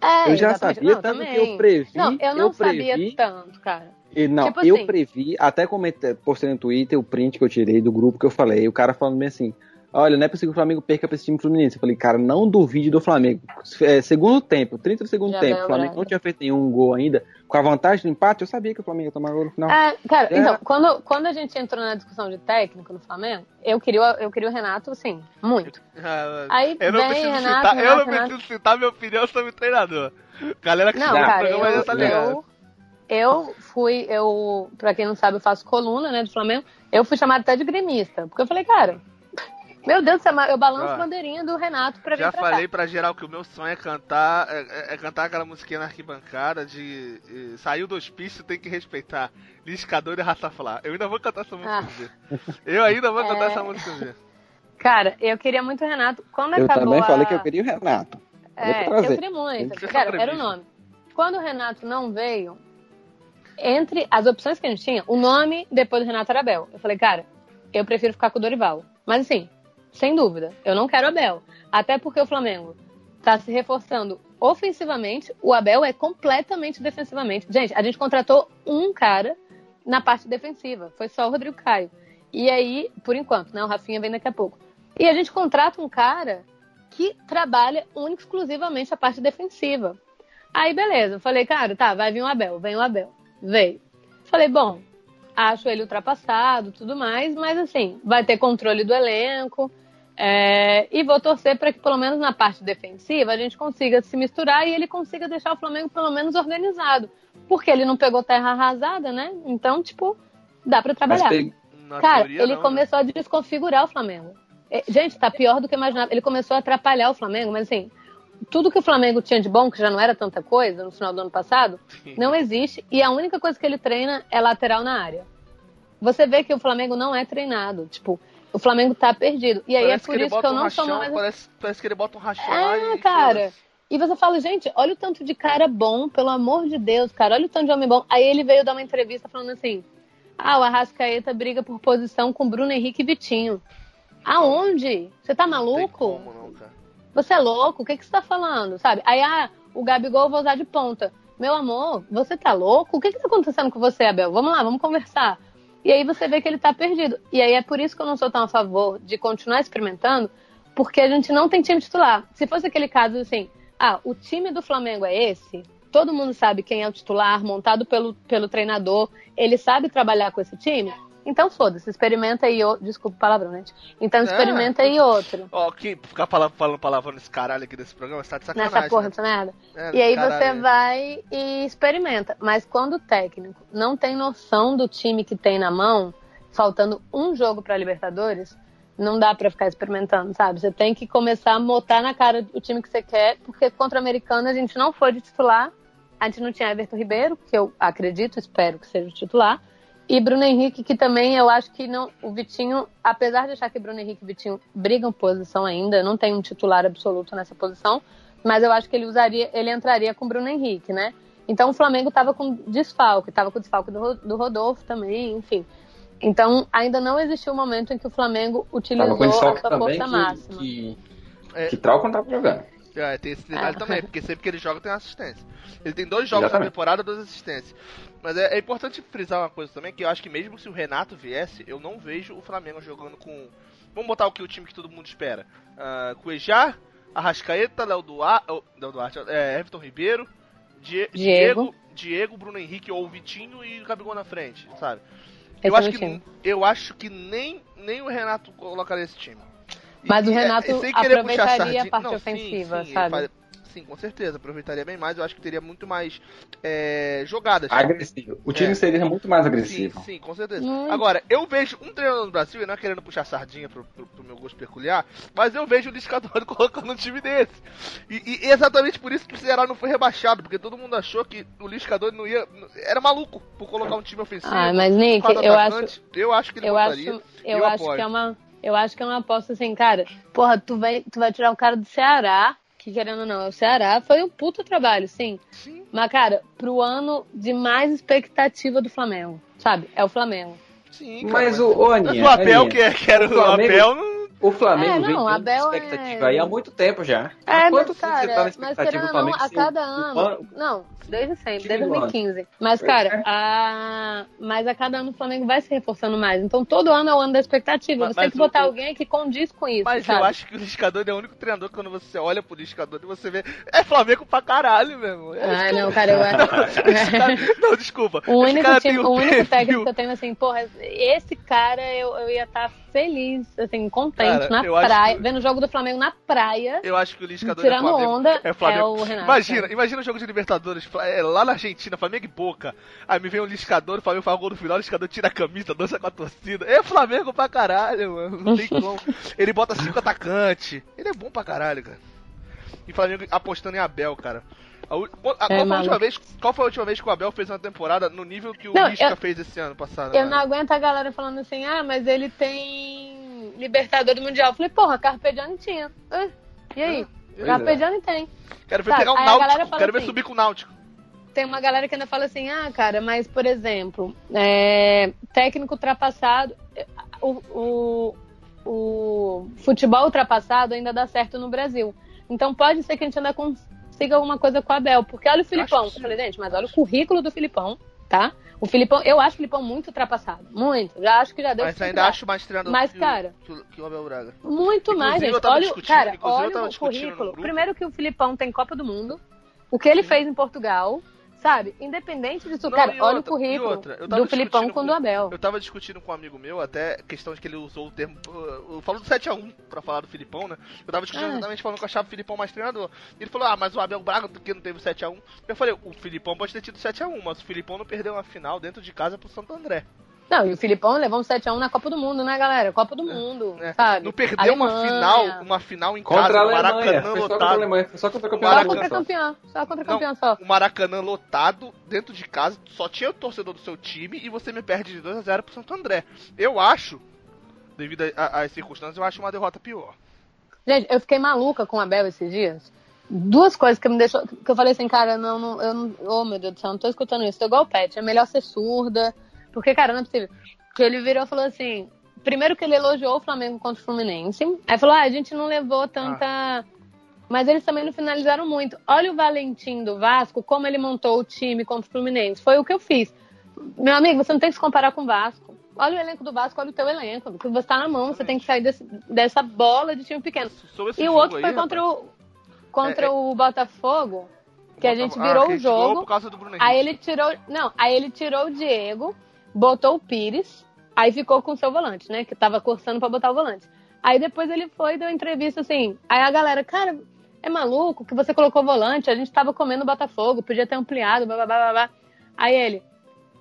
é, eu já exatamente. sabia, Não, tanto também. que eu previ. Não, eu não previ, sabia tanto, cara. E não, Tipo eu assim- previ, até comentei, postei no Twitter o print que eu tirei do grupo que eu falei, o cara falando bem assim, olha, não é possível que o Flamengo perca pra esse time Fluminense. Eu falei, cara, não duvide do Flamengo. É, segundo tempo, 30 do segundo Já tempo, o Flamengo grande. não tinha feito nenhum gol ainda, com a vantagem do empate, eu sabia que o Flamengo ia tomar gol no final. É, cara, É. então, quando, quando a gente entrou na discussão de técnico no Flamengo, eu queria, o- eu queria o Renato, assim, muito. Ah, Aí eu não preciso Renato, citar, eu Renato, não Renato. preciso citar minha opinião sobre o treinador. Galera que Não, cara, programa eu, já tá ligado. eu, eu fui, eu, pra quem não sabe, eu faço coluna, né, do Flamengo. Eu fui chamada até de gremista, porque eu falei, cara, meu Deus do céu, eu balanço Ah. bandeirinha do Renato pra vir Já pra falei cá. pra geral que o meu sonho é cantar, é, é- é cantar aquela musiquinha na arquibancada de eh, saiu do hospício, tem que respeitar. Liscador e Rastafari. Eu ainda vou cantar essa música Ah. um dia. Eu ainda vou cantar É. essa música um dia. Cara, eu queria muito o Renato. Quando eu acabou também a... falei que eu queria o Renato. É, eu queria muito. Cara, era o nome. Quando o Renato não veio, entre as opções que a gente tinha, o nome depois do Renato era Abel. Eu falei, cara, eu prefiro ficar com o Dorival. Mas assim, sem dúvida, eu não quero Abel. Até porque o Flamengo tá se reforçando ofensivamente, o Abel é completamente defensivamente. Gente, a gente contratou um cara na parte defensiva, foi só o Rodrigo Caio. E aí, por enquanto, né? O Rafinha vem daqui a pouco. E a gente contrata um cara que trabalha única exclusivamente a parte defensiva. Aí, beleza, eu falei, cara, tá, vai vir o Abel, vem o Abel. Veio. Falei, bom, acho ele ultrapassado, tudo mais, mas assim, vai ter controle do elenco. é, e vou torcer para que, pelo menos na parte defensiva, a gente consiga se misturar e ele consiga deixar o Flamengo pelo menos organizado. Porque ele não pegou terra arrasada, né? Então, tipo, dá para trabalhar. Na Cara, teoria, ele não, né? começou a desconfigurar o Flamengo. É, Gente, tá pior do que imaginava. Ele começou a atrapalhar o Flamengo, mas assim, tudo que o Flamengo tinha de bom, que já não era tanta coisa no final do ano passado, não existe. E a única coisa que ele treina é lateral na área. Você vê que o Flamengo não é treinado. Tipo, o Flamengo tá perdido. E aí Parece é por ele isso que eu um não sou rachão, mais. Parece, parece que ele bota um rachão É, e. cara. E você fala, gente, olha o tanto de cara bom, pelo amor de Deus, cara, olha o tanto de homem bom. Aí ele veio dar uma entrevista falando assim: ah, o Arrascaeta briga por posição com Bruno Henrique e Vitinho. Aonde? Você tá Não tem maluco? como, não, cara. Você é louco? O que, que você tá falando? Sabe? Aí, ah, o Gabigol eu vou usar de ponta. Meu amor, você tá louco? O que, que tá acontecendo com você, Abel? Vamos lá, vamos conversar. E aí você vê que ele tá perdido. E aí é por isso que eu não sou tão a favor de continuar experimentando, porque a gente não tem time titular. Se fosse aquele caso assim, ah, o time do Flamengo é esse, todo mundo sabe quem é o titular, montado pelo, pelo treinador, ele sabe trabalhar com esse time, então foda-se, experimenta aí outro. Desculpa o palavrão, né? Então experimenta aí outro. Ó, que ficar falando, falando palavrão nesse caralho aqui desse programa, você tá de sacanagem. Nessa porra né? dessa merda. É, E aí caralho, você né? vai e experimenta. Mas quando o técnico não tem noção do time que tem na mão, faltando um jogo pra Libertadores, não dá pra ficar experimentando, sabe? Você tem que começar a motar na cara o time que você quer, porque contra o americano a gente não foi de titular. A gente não tinha Everton Ribeiro, que eu acredito, espero que seja o titular. E Bruno Henrique, que também eu acho que não. O Vitinho, apesar de achar que Bruno Henrique e Vitinho brigam posição ainda, não tem um titular absoluto nessa posição, mas eu acho que ele usaria, ele entraria com o Bruno Henrique, né? Então o Flamengo estava com desfalque, estava com desfalque do, do Rodolfo também, enfim. Então ainda não existiu um momento em que o Flamengo utilizou com a sua força máxima. que, É. que, que Trauco não tava jogando. É, tem esse detalhe também, porque sempre que ele joga tem assistência. Ele tem dois jogos Exatamente. na temporada, duas assistências. Mas é, é importante frisar uma coisa também, que eu acho que mesmo se o Renato viesse, eu não vejo o Flamengo jogando com. Vamos botar o que o time que todo mundo espera. Uh, Cuejar, Arrascaeta, Léo Duarte, oh, Léo Duarte é, Everton Ribeiro, Die Diego. Diego, Diego, Bruno Henrique ou Vitinho e Gabigol na frente, sabe? Esse Eu é acho, que, eu acho que nem, nem o Renato colocaria esse time. Mas o e, é, Renato puxar aproveitaria a parte Não, sim, ofensiva, sim, sabe? Sim, com certeza, aproveitaria bem mais. Eu acho que teria muito mais é, jogadas. Agressivo. O time É. seria muito mais Sim, agressivo. sim, com certeza. Muito. Agora, eu vejo um treinador no Brasil, e não é querendo puxar sardinha pro, pro- pro meu gosto peculiar, mas eu vejo o Liscador colocando um time desse. E, e exatamente por isso que o Ceará não foi rebaixado, porque todo mundo achou que o Liscador não ia. Era maluco por colocar um time ofensivo. Ah, mas Nick, eu acho. Eu acho que ele eu botaria. acho, eu eu acho apoio. que é uma, eu acho que é uma aposta assim, cara. Porra, tu vai, tu vai tirar o cara do Ceará, que querendo ou não, é o Ceará, foi um puta trabalho, sim. Sim, Mas cara, pro ano de mais expectativa do Flamengo, sabe? É o Flamengo. sim. cara, Mas o, Mas Aninha, o Abel, Aninha, que, é- que era o o, Flamengo- Abel, não. O Flamengo É, vem não, dando Abel é- expectativa aí há muito tempo já. É, há mas cara, você tá na mas expectativa querendo do ou não, Flamengo? a cada ano. Não, desde sempre, desde do ano. 2015. Mas, cara, é. a... mas a cada ano o Flamengo vai se reforçando mais. Então todo ano é o ano da expectativa. Mas- Você tem mas que botar o- alguém que condiz com isso. Mas sabe? eu acho que o Liscador é o único treinador que quando você olha pro Liscador e você vê. É Flamengo pra caralho, mesmo. É, Ah, não, cara, eu acho. Não, desculpa. O único, cara time, tem o um único técnico que eu tenho assim, porra, esse cara eu, eu ia estar feliz, assim, contente Cara, na praia, que- vendo o jogo do Flamengo na praia, Eu acho que o Liscador tirando é Flamengo. onda, é, Flamengo. é o Renato. Imagina, cara. imagina o jogo de Libertadores é, lá na Argentina, Flamengo e Boca. Aí me vem um Liscador, o Flamengo faz gol no final, o Liscador tira a camisa, dança com a torcida. É Flamengo pra caralho, mano. Não tem como. Ele bota cinco atacantes. Ele é bom pra caralho, cara. E Flamengo apostando em Abel, cara. A a- qual foi a É, última vez, qual foi a última vez que o Abel fez uma temporada no nível que o Não, Lisca eu- fez esse ano passado? Eu né? não aguento a galera falando assim, ah, mas ele tem Libertadores Mundial. Eu falei, porra, Carpegiani tinha. Ah, e aí? Pois Carpegiani tem. Quero ver Sabe, pegar o galera Náutico, quero ver assim, subir com o Náutico. Tem uma galera que ainda fala assim, ah, cara, mas, por exemplo, é, técnico ultrapassado, o, o, o futebol ultrapassado ainda dá certo no Brasil. Então pode ser que a gente ainda consiga alguma coisa com o Abel. Porque olha o Filipão. Eu falei, gente, mas olha o currículo do Filipão, tá? O Filipão, eu acho o Filipão muito ultrapassado. Muito. Já acho que já deu Mas ainda acho mais treinador Mas, que, o- cara- que, que o Abel Braga. Muito mais, Inclusive, eu gente. Olha, cara, olha o currículo. Primeiro que o Filipão tem Copa do Mundo. O que ele fez em Portugal, sabe? Independente disso, Não, cara, olha outra- o currículo outra, eu do Filipão com o do Abel. Eu tava discutindo com um amigo meu, até questão de que ele usou o termo. uh, uh, Falou do 7x1 pra falar do Filipão, né? Eu tava discutindo Ah. exatamente falando que eu achava o Filipão mais treinador. Ele falou, ah, mas o Abel Braga que não teve 7x1. Eu falei, o Filipão pode ter tido 7x1, mas o Filipão não perdeu uma final dentro de casa pro Santo André. Não, e o Filipão levou um 7x1 na Copa do Mundo, né, galera? Copa do Mundo, né? sabe? Não perdeu uma Alemanha. final, uma final em Contra casa, a Alemanha. Maracanã Foi só contra a lotado. Alemanha. Só contra o campeão Só Maracanã. contra campeão, só contra Não, campeão só. O Maracanã lotado, dentro de casa, só tinha o torcedor do seu time e você me perde de 2 a 0 pro Santo André. Eu acho, devido a- a- às circunstâncias, eu acho uma derrota pior. Gente, eu fiquei maluca com o Abel esses dias. Duas coisas que me deixou. Que eu falei assim, cara, não, não, eu não. Oh, meu Deus do céu, não tô escutando isso. Tô igual o Pet. É melhor ser surda. Porque, cara, não é possível. Que ele virou e falou assim. Primeiro que ele elogiou o Flamengo contra o Fluminense. Aí falou, ah, a gente não levou tanta. Mas eles também não finalizaram muito. Olha o Valentim do Vasco, como ele montou o time contra o Fluminense. Foi o que eu fiz. Meu amigo, você não tem que se comparar com o Vasco. Olha o elenco do Vasco, olha o teu elenco. Porque você tá na mão, você tem que sair desse- dessa bola de time pequeno. E o outro aí, foi contra rapaz, o, contra É, é- o Botafogo, que a gente Ah, virou que a o jogo. por causa do Bruno Henrique. Aí ele tirou. Não, aí ele tirou o Diego, botou o Pires, aí ficou com o seu volante, né? Que tava cursando pra botar o volante. Aí depois ele foi deu entrevista assim. Aí a galera, cara, é maluco que você colocou volante, a gente tava comendo Botafogo, podia ter ampliado, blá blá blá. blá. Aí ele.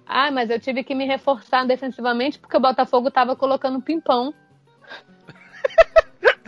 Ah, mas eu tive que me reforçar defensivamente porque o Botafogo tava colocando pimpão.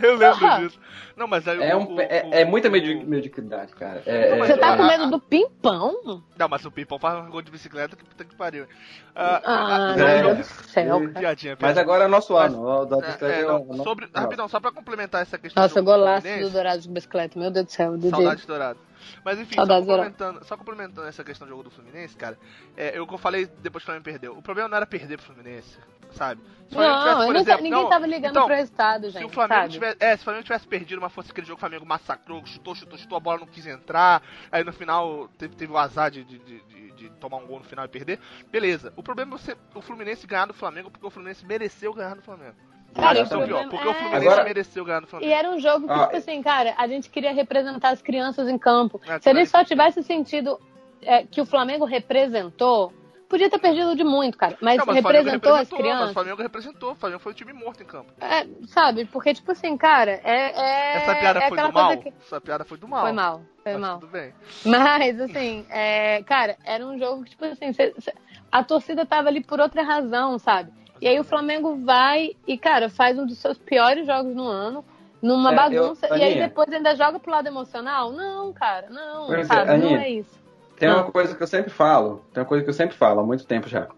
Eu lembro Porra! disso. Não, mas aí É, o- um, o- é, o- é muita mediocridade, cara. É, Não, mas Você é- tá com medo do pimpão? Não, mas o Pipão faz um gol de bicicleta que puta que pariu. Ah, Ah, ah, meu é. Deus do céu, cara. Piadinha, Mas piadinha. agora é nosso Mas- ano. É, é, é sobre, não. rapidão, só pra complementar essa questão Nossa, do golaço do Dourado de bicicleta. Meu Deus do céu, DJ. Saudade de Dourado. Mas enfim, só complementando, só complementando essa questão do jogo do Fluminense, cara, é, eu que eu falei depois que o Flamengo perdeu. O problema não era perder pro Fluminense, sabe? Se o Flamengo Não, tivesse, não exemplo, ninguém não, tava ligando então, pro resultado, gente. Se o Flamengo sabe? tivesse. É, se o Flamengo tivesse perdido, mas fosse aquele jogo que o Flamengo massacrou, chutou, chutou, chutou, a bola não quis entrar, aí no final teve, teve o azar de, de, de- de- de tomar um gol no final e perder, beleza. O problema é você, o Fluminense ganhar do Flamengo porque o Fluminense mereceu ganhar do Flamengo. Cara, é o o pior, problema- porque o é. Fluminense Agora- mereceu ganhar E Flamengo. era um jogo que, Ah, tipo assim, cara, a gente queria representar as crianças em campo. É, Se a gente só tivesse sentido é, que o Flamengo representou, podia ter perdido de muito, cara. Mas, Não, mas o Flamengo representou as Mas o crianças. Flamengo representou, o Flamengo foi o time morto em campo. É, sabe? Porque, tipo assim, cara, é. é Essa piada é foi aquela do mal? coisa que. Essa piada foi do mal. Foi mal, foi Mas mal. Tudo bem. Mas, assim, é, cara, era um jogo que, tipo assim, cê- cê- a torcida tava ali por outra razão, sabe? E aí o Flamengo vai e, cara, faz um dos seus piores jogos no ano, numa É, bagunça, eu- e aí depois ainda joga pro lado emocional? Não, cara, não, é, sabe? não Aninha. é isso. Tem Não. uma coisa que eu sempre falo, tem uma coisa que eu sempre falo há muito tempo já.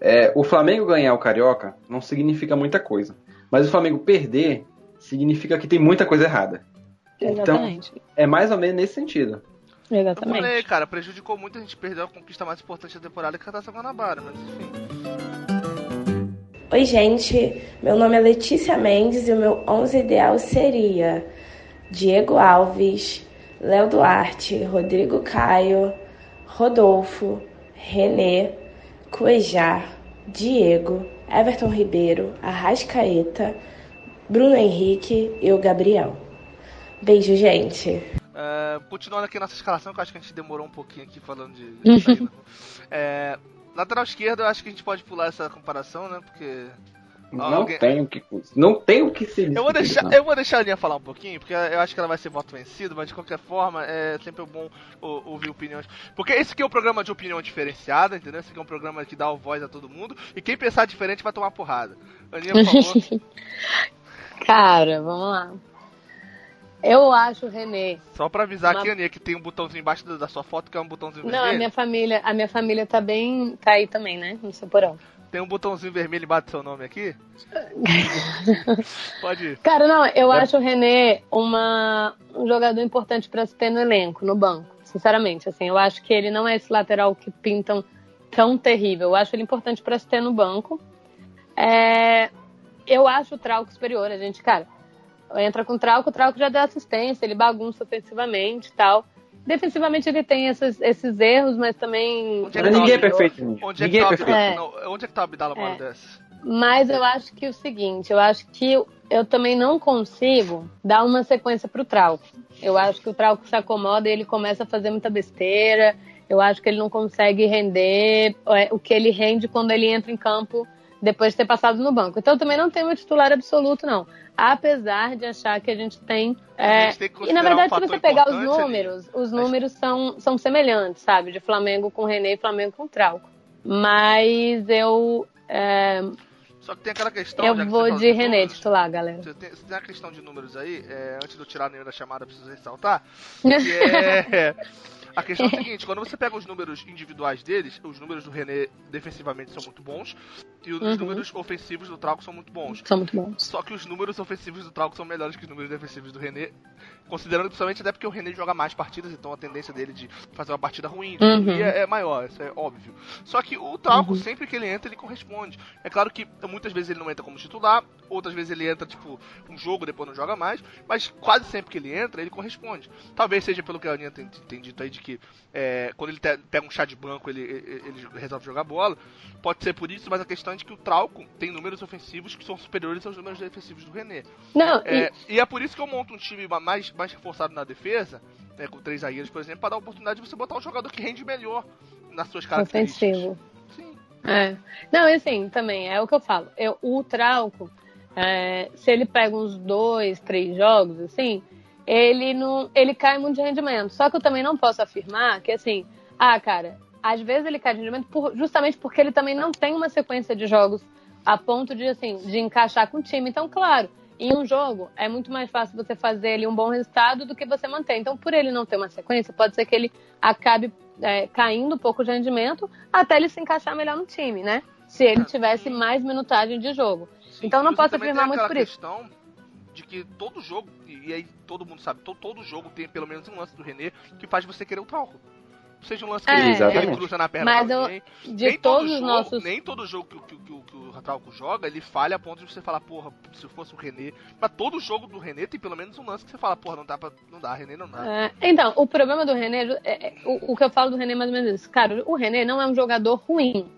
É, o Flamengo ganhar o Carioca não significa muita coisa. Mas o Flamengo perder significa que tem muita coisa errada. Então, Exatamente. é mais ou menos nesse sentido. Eu Exatamente. falei, cara, prejudicou muito, a gente perdeu a conquista mais importante da temporada que é a Taça Guanabara, mas enfim. Oi, gente. Meu nome é Letícia Mendes e o meu 11 ideal seria Diego Alves, Léo Duarte, Rodrigo Caio, Rodolfo, Renê, Cuejar, Diego, Everton Ribeiro, Arrascaeta, Bruno Henrique e o Gabriel. Beijo, gente. É, continuando aqui nossa escalação, que eu acho que a gente demorou um pouquinho aqui falando de. de. É, lateral esquerdo, eu acho que a gente pode pular essa comparação, né? Porque. Não Alguém- tem o que não tem o que se Eu vou, deixar, não. eu vou deixar a linha falar um pouquinho, porque eu acho que ela vai ser voto vencido, mas de qualquer forma é sempre bom ou- ouvir opiniões. Porque esse aqui é um programa de opinião diferenciada, entendeu? Esse aqui é um programa que dá voz a todo mundo, e quem pensar diferente vai tomar porrada. Aninha, por favor, Cara, vamos lá. Eu acho o Renê. só pra avisar Uma- aqui, Aninha, que tem um botãozinho embaixo da- sua foto que é um botãozinho Não, a vermelho. minha família, a minha família tá bem. tá aí também, né? No seu porão. Tem um botãozinho vermelho embaixo do seu nome aqui. Pode ir. Cara, não, eu É. acho o René uma, um jogador importante pra se ter no elenco, no banco. Sinceramente, assim, eu acho que ele não é esse lateral que pintam tão terrível. Eu acho ele importante pra se ter no banco. É, eu acho o Trauco superior. A gente, cara, entra com o Trauco, o Trauco já deu assistência, ele bagunça ofensivamente e tal. Defensivamente ele tem esses, esses erros, mas também. Onde é que tá ninguém é o- perfeito, gente. Onde é que Ninguém tá é perfeito. É. Não, onde é que tá o Abdala É. dessa? Mas eu acho que o seguinte, eu acho que eu, eu também não consigo dar uma sequência pro Trauco. Eu acho que o Trauco se acomoda e ele começa a fazer muita besteira. Eu acho que ele não consegue render é, o que ele rende quando ele entra em campo depois de ter passado no banco. Então eu também não tenho um titular absoluto, não. Apesar de achar que a gente tem. é, A gente tem que e na verdade, um se você pegar os importante ali. números, os números são, são semelhantes, sabe? De Flamengo com René e Flamengo com Trauco. Mas eu. é, Só que tem aquela questão. eu vou de René números, titular, galera. Você tem, você tem a questão de números aí, é, antes de eu tirar a nenhuma da chamada, preciso ressaltar. Que é. A questão é a seguinte, quando você pega os números individuais deles, os números do René defensivamente são muito bons, e os Uhum. números ofensivos do Trauco são muito bons. São muito bons. Só que os números ofensivos do Trauco são melhores que os números defensivos do René, considerando principalmente até porque o René joga mais partidas, então a tendência dele de fazer uma partida ruim de Uhum. é, é maior, isso é óbvio. Só que o Trauco, sempre que ele entra, ele corresponde. É claro que muitas vezes ele não entra como titular, outras vezes ele entra, tipo, um jogo, depois não joga mais, mas quase sempre que ele entra, ele corresponde. Talvez seja pelo que a Aninha tem, tem dito aí, de que é, quando ele pega um chá de banco, ele, ele, resolve jogar bola. Pode ser por isso, mas a questão é de que o Trauco tem números ofensivos que são superiores aos números defensivos do René. Não, É, e é por isso que eu monto um time mais, mais reforçado na defesa, né, com três zagueiros, por exemplo, para dar a oportunidade de você botar um jogador que rende melhor nas suas e características. ofensivo. Sim. É. Não, e assim, também, é o que eu falo. Eu, o Trauco, é, se ele pega uns dois, três jogos, assim, ele não. ele cai muito de rendimento. Só que eu também não posso afirmar que, assim, ah, cara, às vezes ele cai de rendimento por- justamente porque ele também não tem uma sequência de jogos a ponto de, assim, de encaixar com o time. Então, claro, em um jogo é muito mais fácil você fazer ali um bom resultado do que você manter. Então, por ele não ter uma sequência, pode ser que ele acabe é, caindo um pouco de rendimento até ele se encaixar melhor no time, né? Se ele tivesse mais minutagem de jogo. Sim, Então não posso afirmar muito por isso. De que todo jogo, e aí todo mundo sabe, todo, todo jogo tem pelo menos um lance do René que faz você querer o Trauco. Seja um lance que É, ele, ele cruza na perna Mas eu-. De nem todos todo os jogo, nossos. Nem todo jogo que, que, que, que o Trauco joga, ele falha a ponto de você falar, porra, se fosse o René. Mas todo jogo do René tem pelo menos um lance que você fala, porra, não dá pra. Não dá, René não dá. É, então, o problema do René, é- é- o, o que eu falo do René é mais ou menos isso. Cara, o René não é um jogador ruim.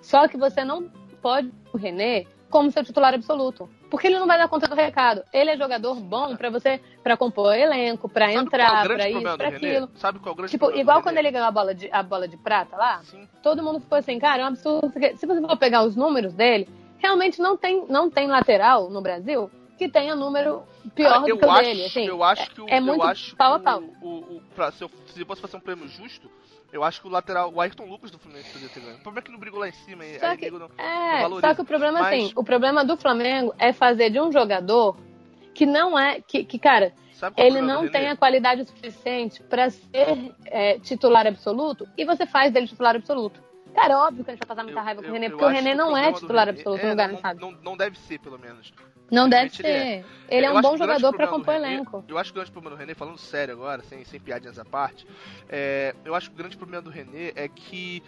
Só que você não pode o René como seu titular absoluto. Porque ele não vai dar conta do recado. Ele é jogador bom pra você, pra compor elenco, é o entrar, grande pra isso, René? aquilo. Sabe qual é o grande Tipo, igual quando ele ganhou a bola de, a bola de prata lá, Sim. todo mundo ficou assim, cara, é um absurdo. Se você for pegar os números dele, realmente não tem, não tem lateral no Brasil que tenha número pior Cara, do eu que o acho, dele. Assim, eu acho que o, é eu muito acho pau a que pau. O, o, o- pra, se, eu, se fosse fazer um prêmio justo, eu acho que o lateral, o Ayrton Lucas do Fluminense poderia ter ganho. O problema é que não brigou lá em cima e Só aí que- não. É, valoriza. só que o problema é Mas- assim, o problema do Flamengo é fazer de um jogador que não é, que, que cara, é ele não do tem a qualidade suficiente pra ser é, titular absoluto e você faz dele titular absoluto. Cara, é óbvio que a gente vai passar muita Eu- raiva com o René, eu porque o René não é titular absoluto é, no lugar, não, não sabe? não, não deve ser, pelo menos. Não deve Infelizmente, ele ser. Ele é um bom jogador do compor elenco. Eu acho que o grande problema do René, falando sério agora, sem, sem piadinhas à parte, é, eu acho que o grande problema do René é que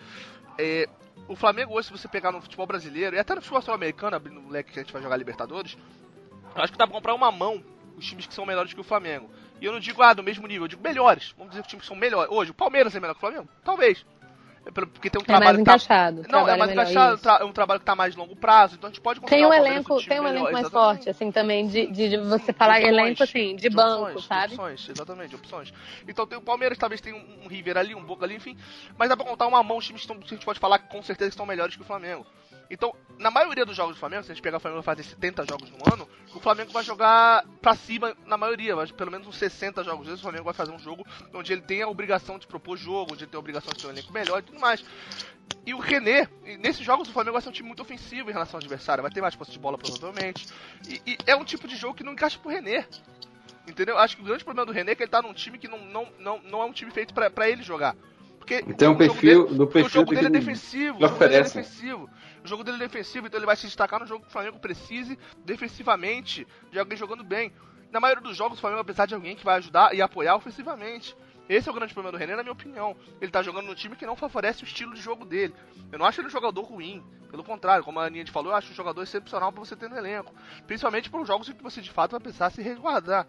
é, o Flamengo hoje, se você pegar no futebol brasileiro, e até no futebol sul-americano, abrindo o leque que a gente vai jogar Libertadores, eu acho que dá pra comprar uma mão os times que são melhores que o Flamengo. E eu não digo, ah, do mesmo nível, eu digo melhores. Vamos dizer que os times que são melhores. Hoje, o Palmeiras é melhor que o Flamengo? Talvez. É porque tem um É trabalho mais que tá- encaixado. Não, é mais encaixado, é um trabalho que tá mais longo prazo, então a gente pode Tem um elenco, tem um melhor, elenco mais exatamente. forte, assim, também, de, de, de você falar opções, elenco, assim, de, de banco, opções, sabe? De opções, exatamente, opções. Então tem o Palmeiras, talvez tenha um, um River ali, um Boca ali, enfim. Mas dá pra contar uma mão os times que a gente pode falar que com certeza estão melhores que o Flamengo. Então, na maioria dos jogos do Flamengo, se a gente pegar o Flamengo e fazer 70 jogos no ano, o Flamengo vai jogar pra cima na maioria, vai, pelo menos uns 60 jogos. Às vezes o Flamengo vai fazer um jogo onde ele tem a obrigação de propor jogo, onde ele tem a obrigação de ter um elenco melhor e tudo mais. E o René, nesses jogos o Flamengo vai ser um time muito ofensivo em relação ao adversário, vai ter mais posse de bola provavelmente. E, e é um tipo de jogo que não encaixa pro René. Entendeu? Acho que o grande problema do René é que ele tá num time que não, não, não, não é um time feito pra ele jogar. Porque um o jogo perfil dele- do porque o perfil jogo dele é defensivo, o jogo dele é oferece. defensivo. O jogo dele é defensivo, então ele vai se destacar no jogo que o Flamengo precise defensivamente, de alguém jogando bem. Na maioria dos jogos, o Flamengo vai precisar de alguém que vai ajudar e apoiar ofensivamente. Esse é o grande problema do René, na minha opinião. Ele tá jogando num time que não favorece o estilo de jogo dele. Eu não acho ele um jogador ruim. Pelo contrário, como a Aninha falou, eu acho um jogador excepcional pra você ter no elenco. Principalmente por jogos em que você de fato vai precisar se resguardar.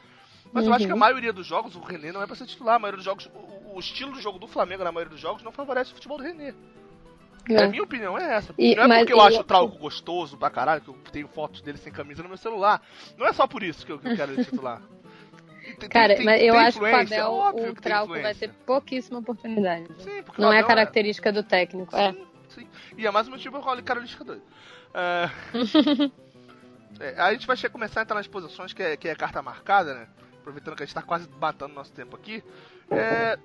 Mas eu acho que a Uhum. maioria dos jogos, o René não é pra ser titular. A maioria dos jogos, o, o estilo de jogo do Flamengo na maioria dos jogos não favorece o futebol do René. É. A minha opinião é essa. E- não é porque eu eu- acho o Trauco gostoso pra caralho, que eu tenho fotos dele sem camisa no meu celular. Não é só por isso que eu, que eu quero ele titular. Tem- Cara, tem- mas eu acho que o Abel, o Trauco vai ter pouquíssima oportunidade. Sim, porque Não é Abel característica do técnico. É. Sim, sim. E é mais um motivo pelo qual ele característica doido. É... é, a gente vai começar a entrar nas posições que é, que é carta marcada, né? Aproveitando que a gente tá quase batendo nosso tempo aqui. É...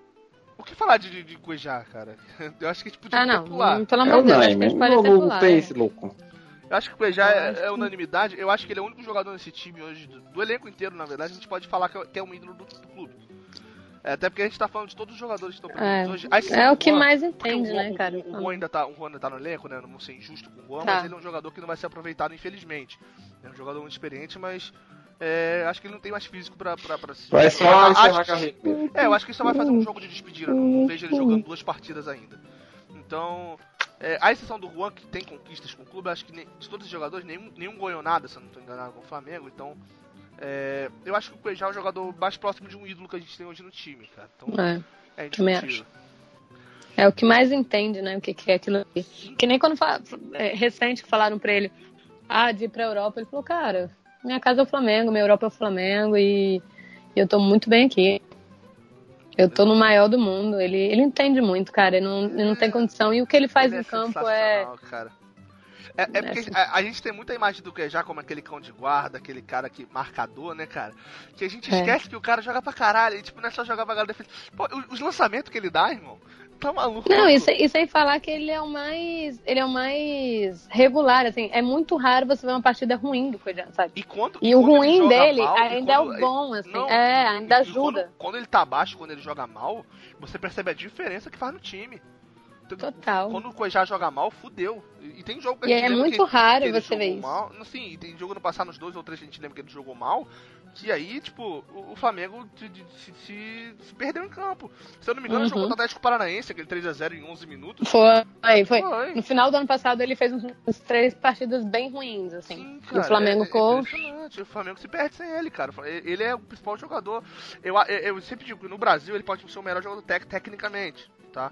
O que falar de, de, de Cuejá, cara? Eu acho que a gente podia Ah, não. pular. Pelo É amor de Deus, acho que a gente pode até Não pular. pense, é. louco. Eu acho que o Cuejá é, é unanimidade. Eu acho que ele é o único jogador nesse time hoje, do, do elenco inteiro, na verdade, a gente pode falar que é, que é um ídolo do, do clube. É, até porque a gente tá falando de todos os jogadores que estão presentes É. hoje. A exceção É o do que Juan, mais entende, o, né, o- cara? O, o Juan ainda tá, o Juan ainda tá no elenco, né? Não vou ser injusto com o Juan, Tá. mas ele é um jogador que não vai ser aproveitado, infelizmente. É um jogador muito experiente, mas é, acho que ele não tem mais físico pra, pra, pra se. Vai só encerrar a carreira é, eu acho que ele só vai fazer um jogo de despedida. Não, não vejo ele jogando duas partidas ainda. Então, é, a exceção do Juan, que tem conquistas com o clube, eu acho que nem- de todos os jogadores, nenhum, nenhum ganhou nada, se eu não estou enganado, com o Flamengo. Então, é, eu acho que o Cuejá é o jogador mais próximo de um ídolo que a gente tem hoje no time, cara. Então, É. é também indiscutível. É o que mais entende, né? O que, que é aquilo ali. Que nem quando fa- é, recente que falaram pra ele, ah, de ir pra Europa, ele falou, cara, minha casa é o Flamengo, minha Europa é o Flamengo e eu tô muito bem aqui. Eu tô no maior do mundo. Ele, ele entende muito, cara. Ele não, ele não tem condição. E o que ele faz Ele em campo é. Cara. É, é porque a, a gente tem muita imagem do Cuejá como aquele cão de guarda, aquele cara que marcador, né, cara? Que a gente É. esquece que o cara joga pra caralho. E, tipo, não é só jogar pra galera defesa. Pô, os, os lançamentos que ele dá, irmão, tá maluco. Não, e sem, e sem falar que ele é o mais. Ele é o mais regular, assim. É muito raro você ver uma partida ruim do Cuejá, sabe? E, quando, E o quando ruim dele mal, ainda é quando- o bom, assim. Não, é, ainda ajuda. Quando, quando ele tá abaixo, quando ele joga mal, você percebe a diferença que faz no time. Total. Quando o Cuejá joga mal, fudeu. E, tem jogo que E a gente é muito que- raro que você ver isso. Mal. Sim, e tem jogo no passado, nos dois ou três que a gente lembra que ele jogou mal. Que aí, tipo, o, o Flamengo de- de- se, se- se perdeu em campo. Se eu não me engano, Uhum. jogou contra o Atlético Paranaense, aquele 3x0 em 11 minutos. Foi, foi. Foi. No final do ano passado ele fez uns, três partidas bem ruins, assim. Sim, e o Flamengo é, é ficou. O Flamengo se perde sem ele, cara. Ele é o principal jogador. Eu, eu, eu sempre digo que no Brasil ele pode ser o melhor jogador tec, tecnicamente, tá?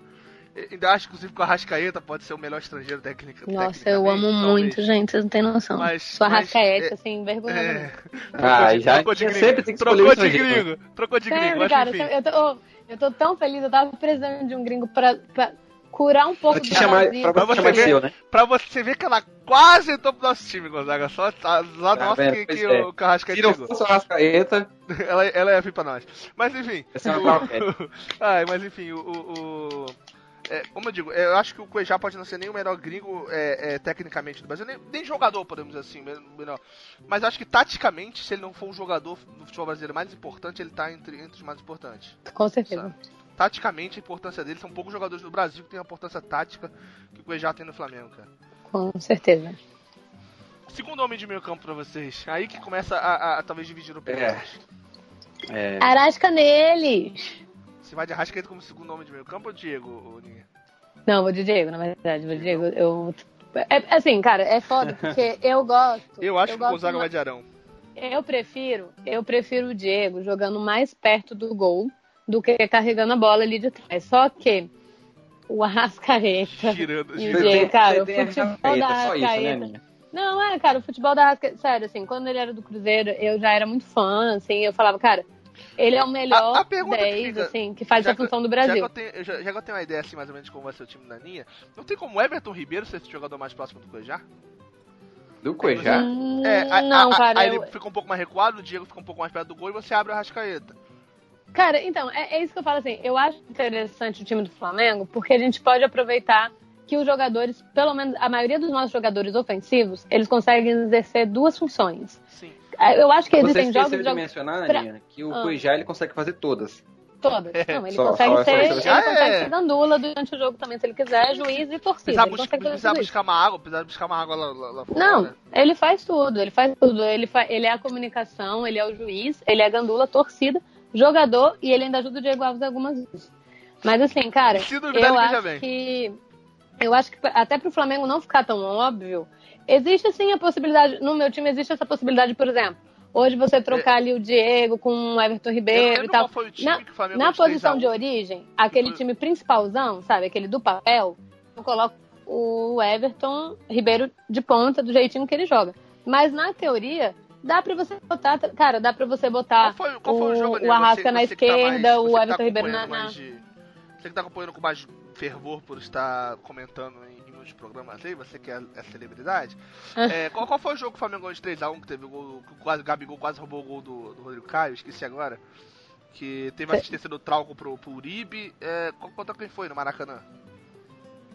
Eu Ainda acho, inclusive, que o Arrascaeta pode ser o melhor estrangeiro técnico. Nossa, eu amo tecnicamente, muito, talvez. gente, vocês não têm noção. Mas- Sua mas, rascaeta, é- assim, vergonha. É. Ah, de- já- trocou de gringo. sempre tem que Trocou de gringo. Trocou de gringo. Sempre, cara, eu tô, eu tô tão feliz, eu tava precisando de um gringo pra, pra curar um pouco do chamar, pra Pra você você ver- seu, né? Pra você ver que ela quase entrou pro nosso time, Gonzaga. Só, só Tá nossa que, que é. o Carrascaeta não chegou. Rascaeta, ela, ela ia vir pra nós. Mas enfim. ia ser uma o- qualquer. Ai, mas enfim, o. o- o- é, como eu digo, eu acho que o Cuejá pode não ser nem o melhor gringo é, é, tecnicamente do Brasil, nem, nem jogador, podemos dizer assim, melhor. Mas acho que taticamente, se ele não for o jogador do futebol brasileiro mais importante, ele tá entre, entre os mais importantes. Com certeza. Sabe? Taticamente, a importância dele são poucos jogadores do Brasil que têm a importância tática que o Cuejá tem no Flamengo, cara. Com certeza. Segundo homem de meio campo pra vocês, aí que começa a, a- a talvez dividir opiniões. É. Arasca neles! Você vai de Arrascaeta como segundo homem de meio campo ou Diego? Não, vou de Diego, na verdade. Vou de Diego. Eu. É, assim, cara, é foda, porque eu gosto. Eu acho que o Gonzaga vai de Arão. Eu prefiro, eu prefiro o Diego jogando mais perto do gol do que carregando a bola ali de trás. Só que o Arrascaeta Girando, e o girando. Diego, cara, o futebol da só isso, né, Arrascaeta. minha? Não, é, cara, o futebol da Arrascaeta, sério, assim, quando ele era do Cruzeiro, eu já era muito fã, assim, eu falava, cara, ele é o melhor A- a pergunta que 10, fica- assim, que faz a que- função do Já que, Brasil. eu tenho, eu já, já que eu tenho uma ideia assim mais ou menos de como vai ser o time da Ninha, não tem como o Everton Ribeiro ser esse jogador mais próximo do Cuejá? Do Cuejá. Hum, É, a- não, a- cara, aí eu- ele fica um pouco mais recuado, o Diego fica um pouco mais perto do gol e você abre o Arrascaeta. Cara, então, é, é isso que eu falo assim. Eu acho interessante o time do Flamengo, porque a gente pode aproveitar que os jogadores, pelo menos a maioria dos nossos jogadores ofensivos, eles conseguem exercer duas funções. Sim. Eu acho que Você existem jogos, esqueceu de jogos mencionar, pra- Aninha, que o Ah. Cuejá ele consegue fazer todas. todas. Não, ele Só- consegue só- ser, só- ele consegue é. ser gandula durante o jogo também, se ele quiser, juiz e torcida. Precisar, Ele bus precisar buscar uma água, precisar buscar uma água lá, lá, lá fora. Não, ele faz tudo, ele faz tudo. Ele, fa ele é a comunicação, ele é o juiz, ele é a gandula, torcida, jogador e ele ainda ajuda o Diego Alves algumas vezes. Mas assim, cara, eu acho que. Eu acho que até pro Flamengo não ficar tão óbvio, existe sim a possibilidade. No meu time existe essa possibilidade, por exemplo. Hoje você trocar ali o Diego com o Everton Ribeiro e tal. qual foi o time Na- o Na ganhou de 3 a posição 1. de origem, aquele Foi- time principalzão, sabe? Aquele do papel, eu coloco o Everton Ribeiro de ponta, do jeitinho que ele joga. Mas na teoria, dá pra você botar. Cara, dá pra você botar Qual foi, qual foi o, o- jogo, o? Arrasca na que tá mais- esquerda, você o que tá Everton Ribeiro na- mais de- Você que tá acompanhando com mais fervor por estar comentando em, muitos programas aí, você que é, é celebridade. Ah. É, qual, qual foi o jogo que o Flamengo ganhou de 3x1, que teve o gol, que o quase, Gabigol quase roubou o gol do, do Rodrigo Caio, esqueci agora. Que teve assistência do Trauco pro, pro Uribe. É, qual, contra quem foi no Maracanã?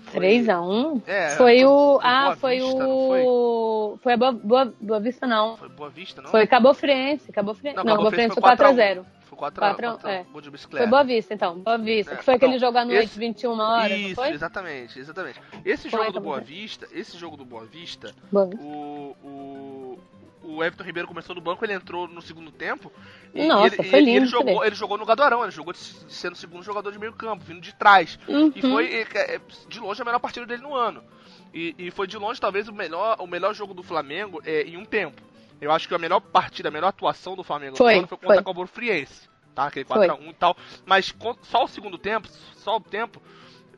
Foi- 3x1? É, foi o. Ah, foi Vista, não foi? o. Foi a Boa, Boa, Boa Vista, não. Foi Boa Vista, não? Foi Cabo Friense. Cabo Friense. Não, Não, Cabo Friense foi foi 4x0. 4x0. Foi 4x1, Quatro- é. gol de bicicleta. Foi Boa Vista, então. Boa Vista. É, Que foi aquele então, jogo à noite, esse- 21 horas, Isso, foi? exatamente, exatamente. Esse Foi, jogo do Cabo Boa. Vista, esse jogo do Boa Vista, Boa Vista. o, o, o Everton Ribeiro começou no banco, ele entrou no segundo tempo. E Nossa, ele, foi lindo ele jogou, ele jogou no Gadoarão, ele jogou de- sendo o segundo jogador de meio campo, vindo de trás. Uhum. E foi, é, é, de longe, a melhor partida dele no ano. E, e foi de longe, talvez, o melhor, o melhor jogo do Flamengo é, em um tempo. Eu acho que a melhor partida, a melhor atuação do Flamengo Foi, ano foi contra foi. o Cabo Friense. Tá? Aquele Foi. 4x1 e tal. Mas só o segundo tempo, só o tempo,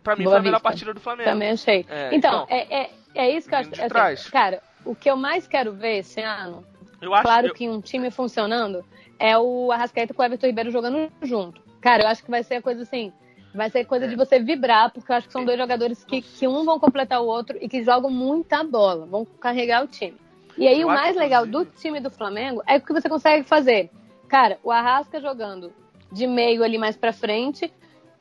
pra mim Boa foi a melhor Vista. partida do Flamengo. Também achei. É, então, então, é, é, é isso que eu acho. assim, cara, o que eu mais quero ver esse ano, Eu acho claro eu- que um time funcionando, é o Arrascaeta com o Everton Ribeiro jogando junto. Cara, eu acho que vai ser a coisa assim. Vai ser coisa É. de você vibrar, porque eu acho que são dois jogadores que, que um vão completar o outro e que jogam muita bola, vão carregar o time. E aí Eu o mais legal do time do Flamengo é que você consegue fazer. Cara, o Arrasca jogando de meio ali mais pra frente,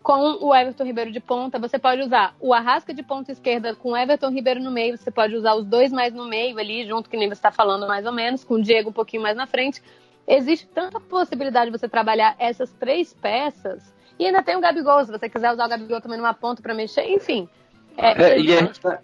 com o Everton Ribeiro de ponta, você pode usar o Arrasca de ponta esquerda com o Everton Ribeiro no meio, você pode usar os dois mais no meio ali, junto que nem você está falando mais ou menos, com o Diego um pouquinho mais na frente. Existe tanta possibilidade de você trabalhar essas três peças. E ainda tem o Gabigol, se você quiser usar o Gabigol também numa ponta para mexer, enfim. É, É, e a gente tá,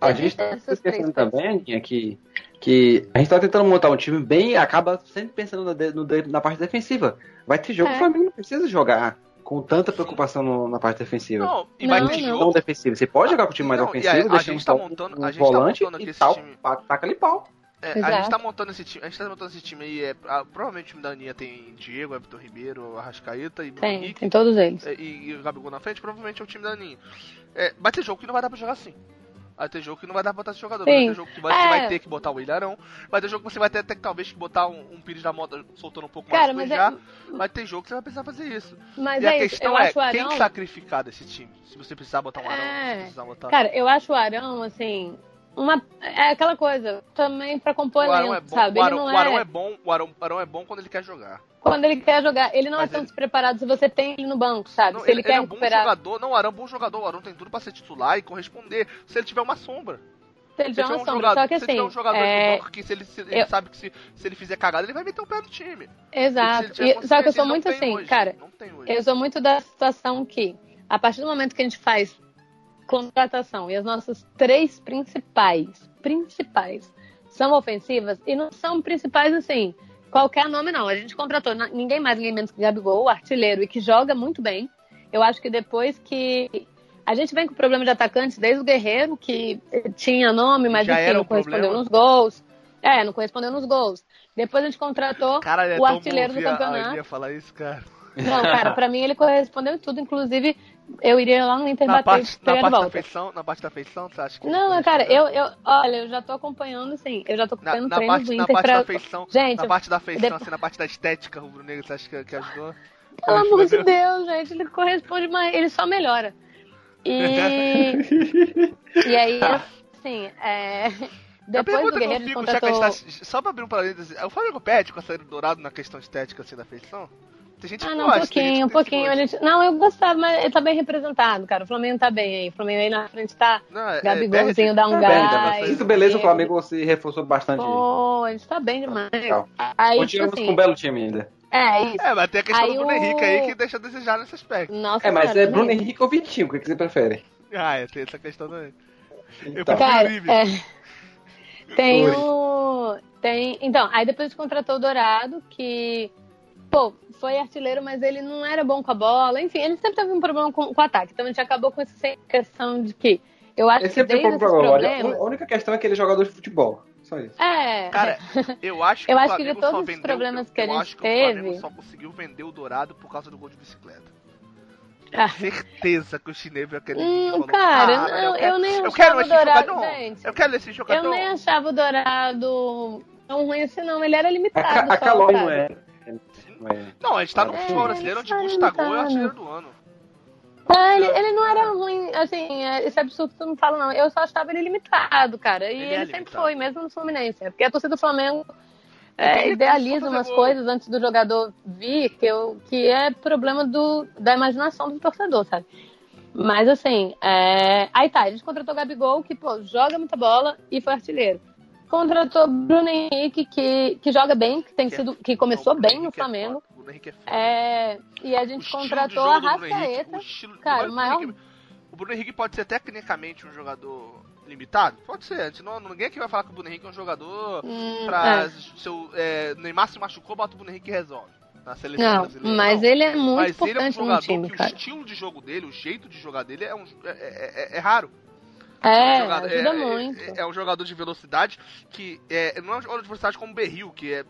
a gente tá Essas esquecendo três também, Aninha, que, que a gente tá tentando montar um time bem acaba sempre pensando na, de- no na parte defensiva. Vai ter jogo É. que o Flamengo não precisa jogar com tanta preocupação no- na parte defensiva. Não, e Não, vai não. ter Não jogo. defensivo. Você pode jogar com o time mais Não, ofensivo, a- a gente tá montando- um a gente tá volante montando aqui e esse tal, time. taca ali pau. É, a gente tá montando esse time. A gente tá montando esse time aí. É, ah, provavelmente o time da Aninha tem Diego, Everton Ribeiro, Arrascaeta e Bruno Tem, Henrique. tem todos eles. é, E, e o Gabigol na frente, provavelmente é o time da Aninha. É, vai ter jogo que não vai dar pra jogar assim. Vai ter jogo que não vai dar pra botar esse jogador. Vai ter jogo que você É. vai ter que botar o Ilharão. Vai ter jogo que você vai ter até que talvez que botar um, um Pires da moda soltando um pouco Cara, mais mas já. é, Vai ter jogo que você vai precisar fazer isso. mas e a é isso. questão é, acho o quem Arão. sacrificar desse time? Se você precisar botar um Arão, É. você precisar botar... Cara, eu acho o Arão, assim, uma. É aquela coisa, também pra compor o Arão é bom, sabe? o Arão, o Arão é... é bom, o Arão, o Arão é bom quando ele quer jogar. Quando ele quer jogar, ele não Mas é tão ele- despreparado se você tem ele no banco, sabe? Não, se ele, ele, quer ele é um bom recuperar. jogador, não, o Arão é um bom jogador, o Arão tem tudo pra ser titular e corresponder se ele tiver uma sombra. Se ele tiver tiver uma um sombra. jogador, Só que se tiver assim. um jogador é, banco que se ele, se- ele eu- sabe que se, se ele fizer cagada, ele vai meter o pé no time. Exato. Se ele tiver E- só que eu sou ele muito assim, hoje, cara. Eu sou muito da situação que, a partir do momento que a gente faz contratação e as nossas três principais, principais, são ofensivas, e não são principais assim, qualquer nome não. A gente contratou ninguém mais, ninguém menos que Gabigol, o artilheiro, e que joga muito bem. Eu acho que depois que. A gente vem com problema de atacantes desde o Guerreiro, que tinha nome, mas Já enfim, não correspondeu problema. nos gols. É, não correspondeu nos gols. Depois a gente contratou Cara, é o artilheiro do ouvir a- a campeonato. Aninha falar isso, cara. Não, cara, pra mim ele correspondeu em tudo. Inclusive, eu iria lá no Inter Na bater parte, na parte da feição, na parte da feição, você acha que. Não, cara, eu, eu, olha, eu já tô acompanhando, assim, eu já tô Na, acompanhando na treinos parte, do na Inter parte pra... da feição, Gente, na parte da feição, depois- assim, na parte da estética rubro-negra, você acha que, que ajudou? pelo amor de? Deus, gente, ele corresponde mais, ele só melhora. E, e aí, assim, é... A Depois pergunta do que eu fico, já que a contratou... gente tá, só pra abrir um parênteses, o Flamengo pede com a saída do Dourado na questão estética assim da feição? Tem gente que Ah, não, gosta, um gente pouquinho, um que tem pouquinho. gente... Não, eu gostava, mas ele tá bem representado, cara. O Flamengo tá bem aí. O Flamengo aí na frente tá Não, é- Gabigolzinho perde- dá um Tá gás. bem, Ai, Isso, beleza, o. Flamengo se reforçou bastante. Pô, ele tá bem demais. Legal. Aí, tipo Continuamos assim, com um belo time ainda. é isso. É, mas tem a questão Aí do Bruno o- Henrique aí que deixa a desejar nesse aspecto. Nossa, É, mas cara, é Bruno também. Henrique ou Vitinho, o que que você prefere? Ah, é, tem essa questão também. Eu Então. prefiro Cara, é, tem o. Tem, então, aí depois contratou o Dourado, que, pô, foi artilheiro, mas ele não era bom com a bola. Enfim, ele sempre teve um problema com, com o ataque. Então a gente acabou com essa questão de que. Eu acho Ele que sempre tem desde esses problema. Olha, problemas. a única questão é que ele é jogador de futebol. Só isso. É, Cara, eu acho que Eu acho que de todos os problemas que a eu gente acho que o Flamengo só conseguiu vender o Dourado por causa do gol de bicicleta. Ah. Certeza que o chinês viu aquele Hum, falou, cara, "Ah, não, quero- eu nem eu achava quero o esse Dourado, jogador. gente. Eu quero esse jogador. Eu nem achava o Dourado tão ruim assim, não. Ele era A, limitado. Ca- a só, Calói não é. Não é. Não, a gente tá no É, futebol brasileiro onde ele Gustavo tá é o limitado. artilheiro do ano. Ah, ele, ele não era ruim, assim, é, esse absurdo que tu não fala, não. Eu só achava ele limitado, cara. E Ele ele, é sempre limitado. foi, mesmo no Fluminense. É Porque a torcida do Flamengo é, idealiza umas coisas antes do jogador vir, que, eu, que é problema do, da imaginação do torcedor, sabe? Mas assim, é... aí tá, a gente contratou o Gabigol, que, pô, joga muita bola e foi artilheiro. Contratou o Bruno Henrique, que, que joga bem, que tem Que é- sido, que começou Não, bem no é Flamengo. o Bruno Henrique é foda. É, e a gente contratou a Rascaeta. o estilo- Cara, Bruno o maior- Henrique- o Bruno Henrique pode ser tecnicamente um jogador limitado? Pode ser. A gente não, ninguém aqui vai falar que o Bruno Henrique é um jogador Hum, pra. é. Seu, é, Neymar se machucou, bota o Bruno Henrique e resolve. Na seleção Não, brasileira. mas Não. ele é muito Mas ele é um importante no jogador time, que cara. o estilo de jogo dele, o jeito de jogar dele é, um, é, é- é- é raro. É, jogador- ajuda é- muito. É, é um jogador de velocidade que é, não é um jogador de velocidade como o Berril, que é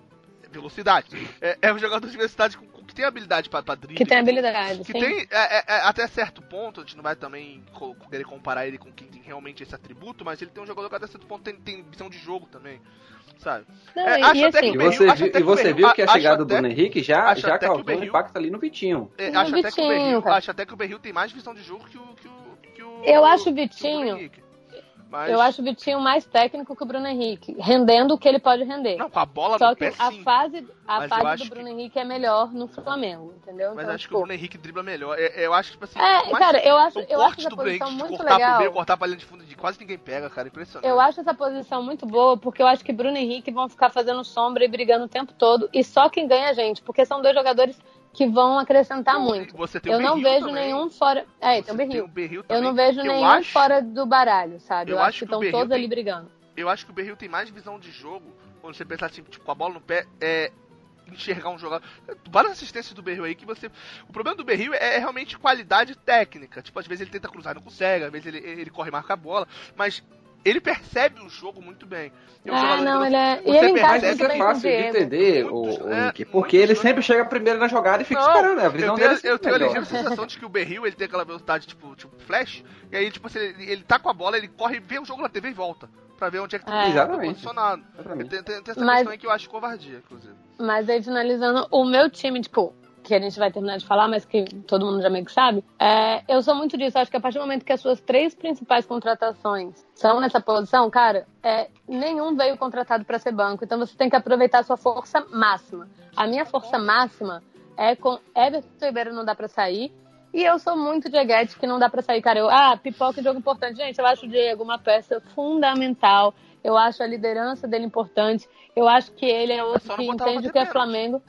velocidade. É, é um jogador de velocidade com- com- que tem habilidade pra, pra drible. Que tem que habilidade, que sim. tem é, é, é, até certo ponto, a gente não vai também querer comparar ele com quem tem realmente esse atributo, mas ele tem um jogador que até certo ponto tem, tem visão de jogo também, sabe? Não, É, e, acho e até assim, que você, Berril- acho viu, até e que o você Berril- viu que a chegada do até- Bruno Henrique já, já até que o causou um Berril- impacto ali no Vitinho. É, No acho até que o Vitinho, Berril, cara. acho até que o Berril tem mais visão de jogo que que o, que o Eu acho o que Vitinho- Henrique. Mas, eu acho o Vitinho mais técnico que o Bruno Henrique, rendendo o que ele pode render. não, com a bola Só no que pé a sim. fase, a eu fase do que- Bruno Henrique é melhor no Flamengo, entendeu? Mas então, acho que tipo, o Bruno Henrique dribla melhor. É- Eu acho que, tipo assim, É, cara, que eu acho- eu acho essa Henrique posição de muito cortar legal. pro meio, cortar pra linha de fundo, de quase ninguém pega, cara. Impressionante. Eu acho essa posição muito boa, porque eu acho que Bruno Henrique vão ficar fazendo sombra e brigando o tempo todo, e só quem ganha é a gente, porque são dois jogadores que vão acrescentar muito. Você tem Eu não vejo também. nenhum fora. É, tem o Berril. o Berril Eu também, não vejo eu nenhum acho- fora do baralho, sabe? Eu Eu, acho acho que que estão todos tem- ali brigando. Eu acho que o Berril tem mais visão de jogo, quando você pensar assim, tipo, com a bola no pé, é enxergar um jogador. Várias assistências do Berril aí que você. O problema do Berril é, é realmente qualidade técnica. Tipo, às vezes ele tenta cruzar e não consegue, às vezes ele, ele corre e marca a bola, mas ele percebe o jogo muito bem. É um Ah, jogador não, ele é. E ele encaixa muito é bem fácil de entender, o, Muitos- o é, porque ele sempre chega primeiro na jogada e fica Não, esperando, né? A visão eu tenho, dele é eu tenho a ligeira sensação de que o Berril ele tem aquela velocidade tipo, tipo flash, e aí, tipo assim, ele, ele tá com a bola, ele corre, vê o jogo na TV e volta. Pra ver onde é que É. tá Exatamente. posicionado. Exatamente. Tem, tem, tem essa Mas- questão aí que eu acho covardia, inclusive. Mas aí, finalizando, o meu time, tipo, que a gente vai terminar de falar, mas que todo mundo já meio que sabe, é, eu sou muito disso. Acho que a partir do momento que as suas três principais contratações são nessa posição, cara, é, nenhum veio contratado para ser banco. Então você tem que aproveitar a sua força máxima. A minha força máxima é com Everton Ribeiro não dá para sair. E eu sou muito Dieguete que não dá pra sair, cara. Eu, ah, pipoca jogo importante. Gente, eu acho o Diego uma peça fundamental. Eu acho a liderança dele importante. Eu acho que ele é outro Só não que entende o que é. Flamengo.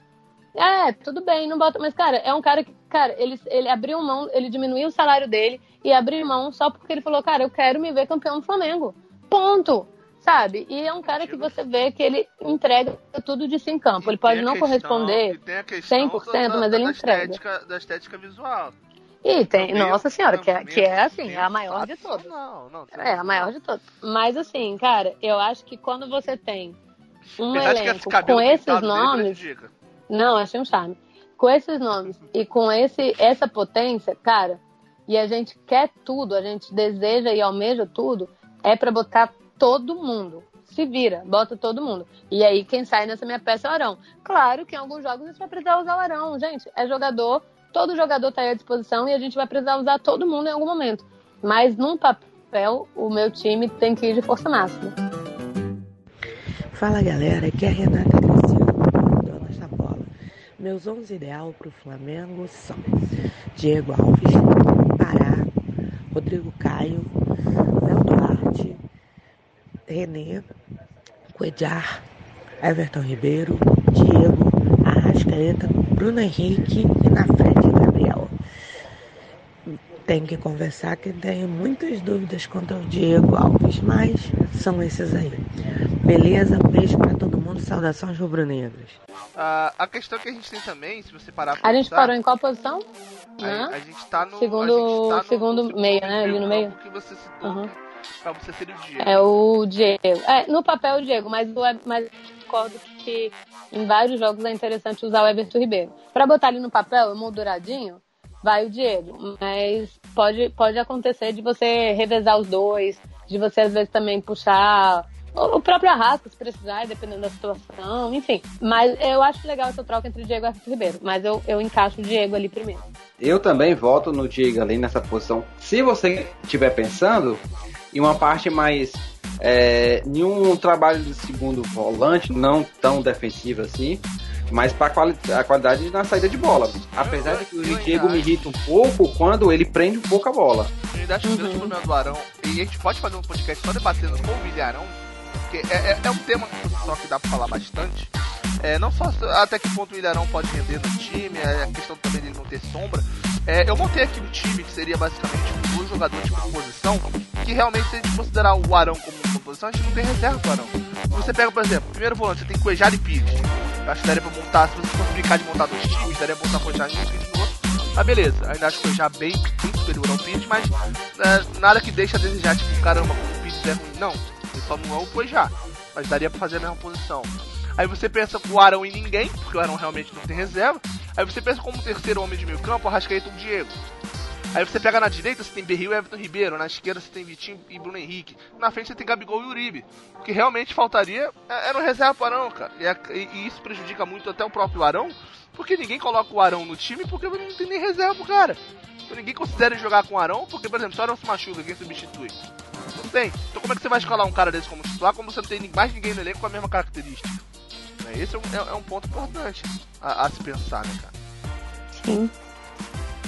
É, tudo bem, não bota. Mas, cara, é um cara que, cara, ele, ele abriu mão, ele diminuiu o salário dele e abriu mão só porque ele falou, cara, eu quero me ver campeão do Flamengo. Ponto. Sabe? E é um cara que você vê que ele entrega tudo de si em campo. Ele pode não questão- corresponder. e tem a questão 100%, da- mas ele da entrega. Estética, da estética visual. E tem, Também- nossa senhora, que é, que é assim, é a maior de todas. Não, não. É, a maior de todas. Mas assim, cara, eu acho que quando você tem um Apesar elenco com esses nomes. Não, achei um charme. Com esses nomes e com esse essa potência, cara, e a gente quer tudo, a gente deseja e almeja tudo, é pra botar todo mundo. Se vira, bota todo mundo. E aí quem sai nessa minha peça é o Arão. Claro que em alguns jogos a gente vai precisar usar o Arão, gente. É jogador, todo jogador tá aí à disposição e a gente vai precisar usar todo mundo em algum momento. Mas num papel, o meu time tem que ir de força máxima. Fala galera, aqui é a Renata. Meus 11 ideal para o Flamengo são Diego Alves, Pará, Rodrigo Caio, Léo Duarte, Renê, Cuejar, Everton Ribeiro, Diego, Arrascaeta, Bruno Henrique e na frente Gabriel. Tenho que conversar que tenho muitas dúvidas quanto ao Diego Alves, mas são esses aí. Beleza? Um beijo pra todo mundo. Saudações rubro-negras. Ah, a questão que a gente tem também, se você parar pra A gente parou em qual posição? a, a gente tá no. Segundo- tá no, segundo meio, né? Ali no meio. que você citou, Uhum. que pra você seria o Diego. É o Diego. É, no papel o Diego, mas eu mas eu concordo que em vários jogos é interessante usar o Everton Ribeiro. Pra botar ali no papel, molduradinho, vai o Diego. Mas pode, pode acontecer de você revezar os dois, de você às vezes também puxar o próprio Arrasca, se precisar, dependendo da situação, enfim. Mas eu acho legal essa troca entre o Diego e o Everton Ribeiro. Mas eu, eu encaixo o Diego ali primeiro. Eu também voto no Diego ali nessa posição. Se você estiver pensando em uma parte mais. É, em um trabalho de segundo volante, não tão defensivo assim, mas para quali a qualidade na saída de bola. Apesar de que o Eu- eu Diego me irrita um pouco quando ele prende um pouco a bola. Eu ainda acho que o grande Uhum. do Arão, e a gente pode fazer um podcast só debatendo com o Vilharão, porque é, é, é um tema só que dá pra falar bastante. É, não só até que ponto o Ilharão pode render no time, é a questão também dele não ter sombra. É, eu montei aqui um time que seria basicamente dois jogadores por posição, que realmente, se a gente considerar o Arão como uma posição, a gente não tem reserva pro Arão. Você pega, por exemplo, primeiro volante, você tem Cuejar e Pires. Eu acho que daria pra montar, se você brincar de montar dois times, daria pra montar Cuejar em um e no outro. Ah, beleza, ainda acho o Cuejar bem, bem superior ao Pires, mas é, nada que deixa a desejar, tipo, caramba, como o Pires é ruim. Não, ele só não é o mas daria pra fazer a mesma posição. Aí você pensa com o Arão e ninguém, porque o Arão realmente não tem reserva. Aí você pensa como terceiro homem de meio campo, o Arrascaeta e o Diego. Aí você pega na direita, você tem Berril e Everton Ribeiro. Na esquerda você tem Vitinho e Bruno Henrique. Na frente você tem Gabigol e Uribe. O que realmente faltaria é- era um reserva pro Arão, cara. E, a- e- e isso prejudica muito até o próprio Arão, porque ninguém coloca o Arão no time porque não tem nem reserva pro cara. Então ninguém considera jogar com o Arão, porque, por exemplo, se o Arão se machuca, quem substitui? Não tem. Então como é que você vai escalar um cara desse como titular, como você não tem mais ninguém no elenco com a mesma característica? Né, Esse é um, é- é um ponto importante a, a se pensar, né, cara? Sim.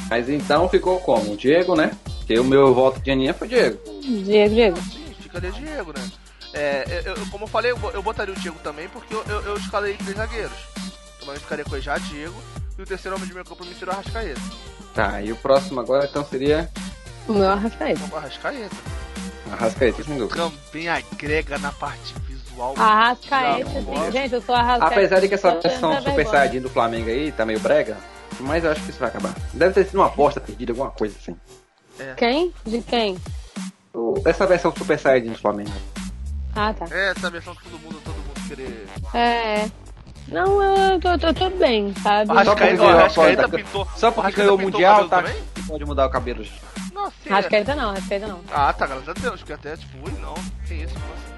Mas então ficou como? O Diego, né? Porque o meu voto de Aninha foi Diego. Diego, Diego. Sim, ficaria Diego, né? É, eu, eu- como eu falei, eu, eu botaria o Diego também, porque eu, eu, eu escalei três zagueiros. Então eu ficaria com o Ejá, Diego, E o terceiro homem de meio campo pra mim seria o Arrascaeta. Tá, e o próximo agora então seria O meu Arrascaeta. Então, o Arrascaeta. Arrascaeta, sem dúvida. Também agrega na parte visual. Arrascaeta, sim. Gente, eu sou Arrascaeta. Apesar de que essa versão Super vergonha. Saiyajin do Flamengo aí tá meio brega, mas eu acho que isso vai acabar. Deve ter sido uma aposta perdida, alguma coisa assim. Quem? De quem? Essa versão Super Saiyajin do Flamengo. Ah, tá. É, essa versão que todo mundo, todo mundo querer. É. Não, eu tô, tô, tô bem, sabe? O Só porque Arrascaeta, Arrascaeta pintou. Só o porque Arrascaeta ganhou o Mundial, tá? também? Pode mudar o cabelo. Nossa, sim. Arrascaeta não, Arrascaeta não. Ah, tá, graças a Deus, porque até, tipo, ui, não, que isso, nossa.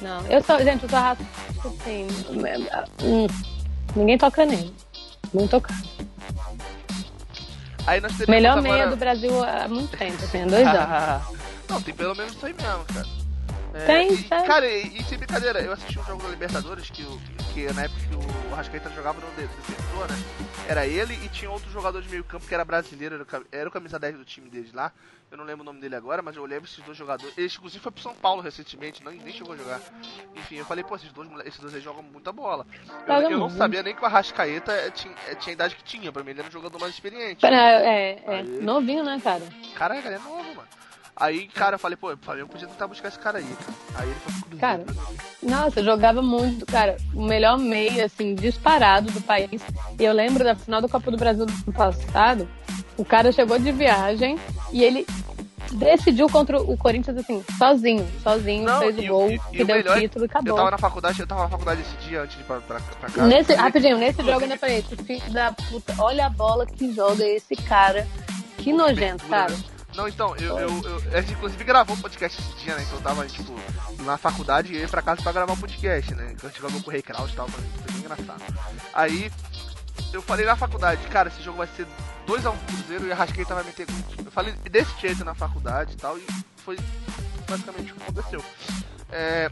Não, eu sou, gente, eu sou Arrascaeta, assim, hum, ninguém toca nele. Não tocar. Aí nós Melhor agora... meia do Brasil há muito tempo, assim, há dois anos. não, tem pelo menos isso aí mesmo, cara. É, Tem, e, tem. Cara, e, e sem brincadeira, eu assisti um jogo da Libertadores que, o- que na época que o Arrascaeta jogava no de- defensor, né? Era ele e tinha outro jogador de meio campo que era brasileiro, era o, era o camisa 10 do time deles lá. Eu não lembro o nome dele agora, mas eu lembro esses dois jogadores. Ele inclusive foi pro São Paulo recentemente, não, nem chegou a jogar. Enfim, eu falei, pô, esses dois, esses dois aí jogam muita bola. Eu, eu não sabia nem que o Arrascaeta eh, tinha, eh, tinha a idade que tinha, pra mim ele era um jogador mais experiente. Pera, É, é, Aí. novinho, né, cara? Caraca, ele é novo. Aí, cara, eu falei, pô, Flamengo podia tentar buscar esse cara aí, cara. Aí ele foi. Cara, Nossa, eu jogava muito, cara, o melhor meio, assim, disparado do país. E eu lembro da final da Copa do Brasil do ano passado, o cara chegou de viagem e ele decidiu contra o Corinthians, assim, sozinho, sozinho, Não, fez e o gol, e- e que o deu é o título e Eu tava acabou. na faculdade, eu tava na faculdade esse dia antes de ir pra, pra, pra casa. Nesse, rapidinho, nesse jogo eu ainda falei, esse filho da puta, olha a bola que joga esse cara. Que nojento, né? Não, então, eu, eu, eu- A gente inclusive gravou o podcast esse dia, né? Então eu tava, tipo, na faculdade e ia pra casa pra gravar o podcast, né? Então a gente gravou com o Ray Kraus e tal, foi foi bem engraçado. Aí eu falei na faculdade, cara, esse jogo vai ser 2x1 pro Cruzeiro e a Rasqueta vai meter gol. Eu falei desse jeito na faculdade e tal, e foi basicamente o que aconteceu. É,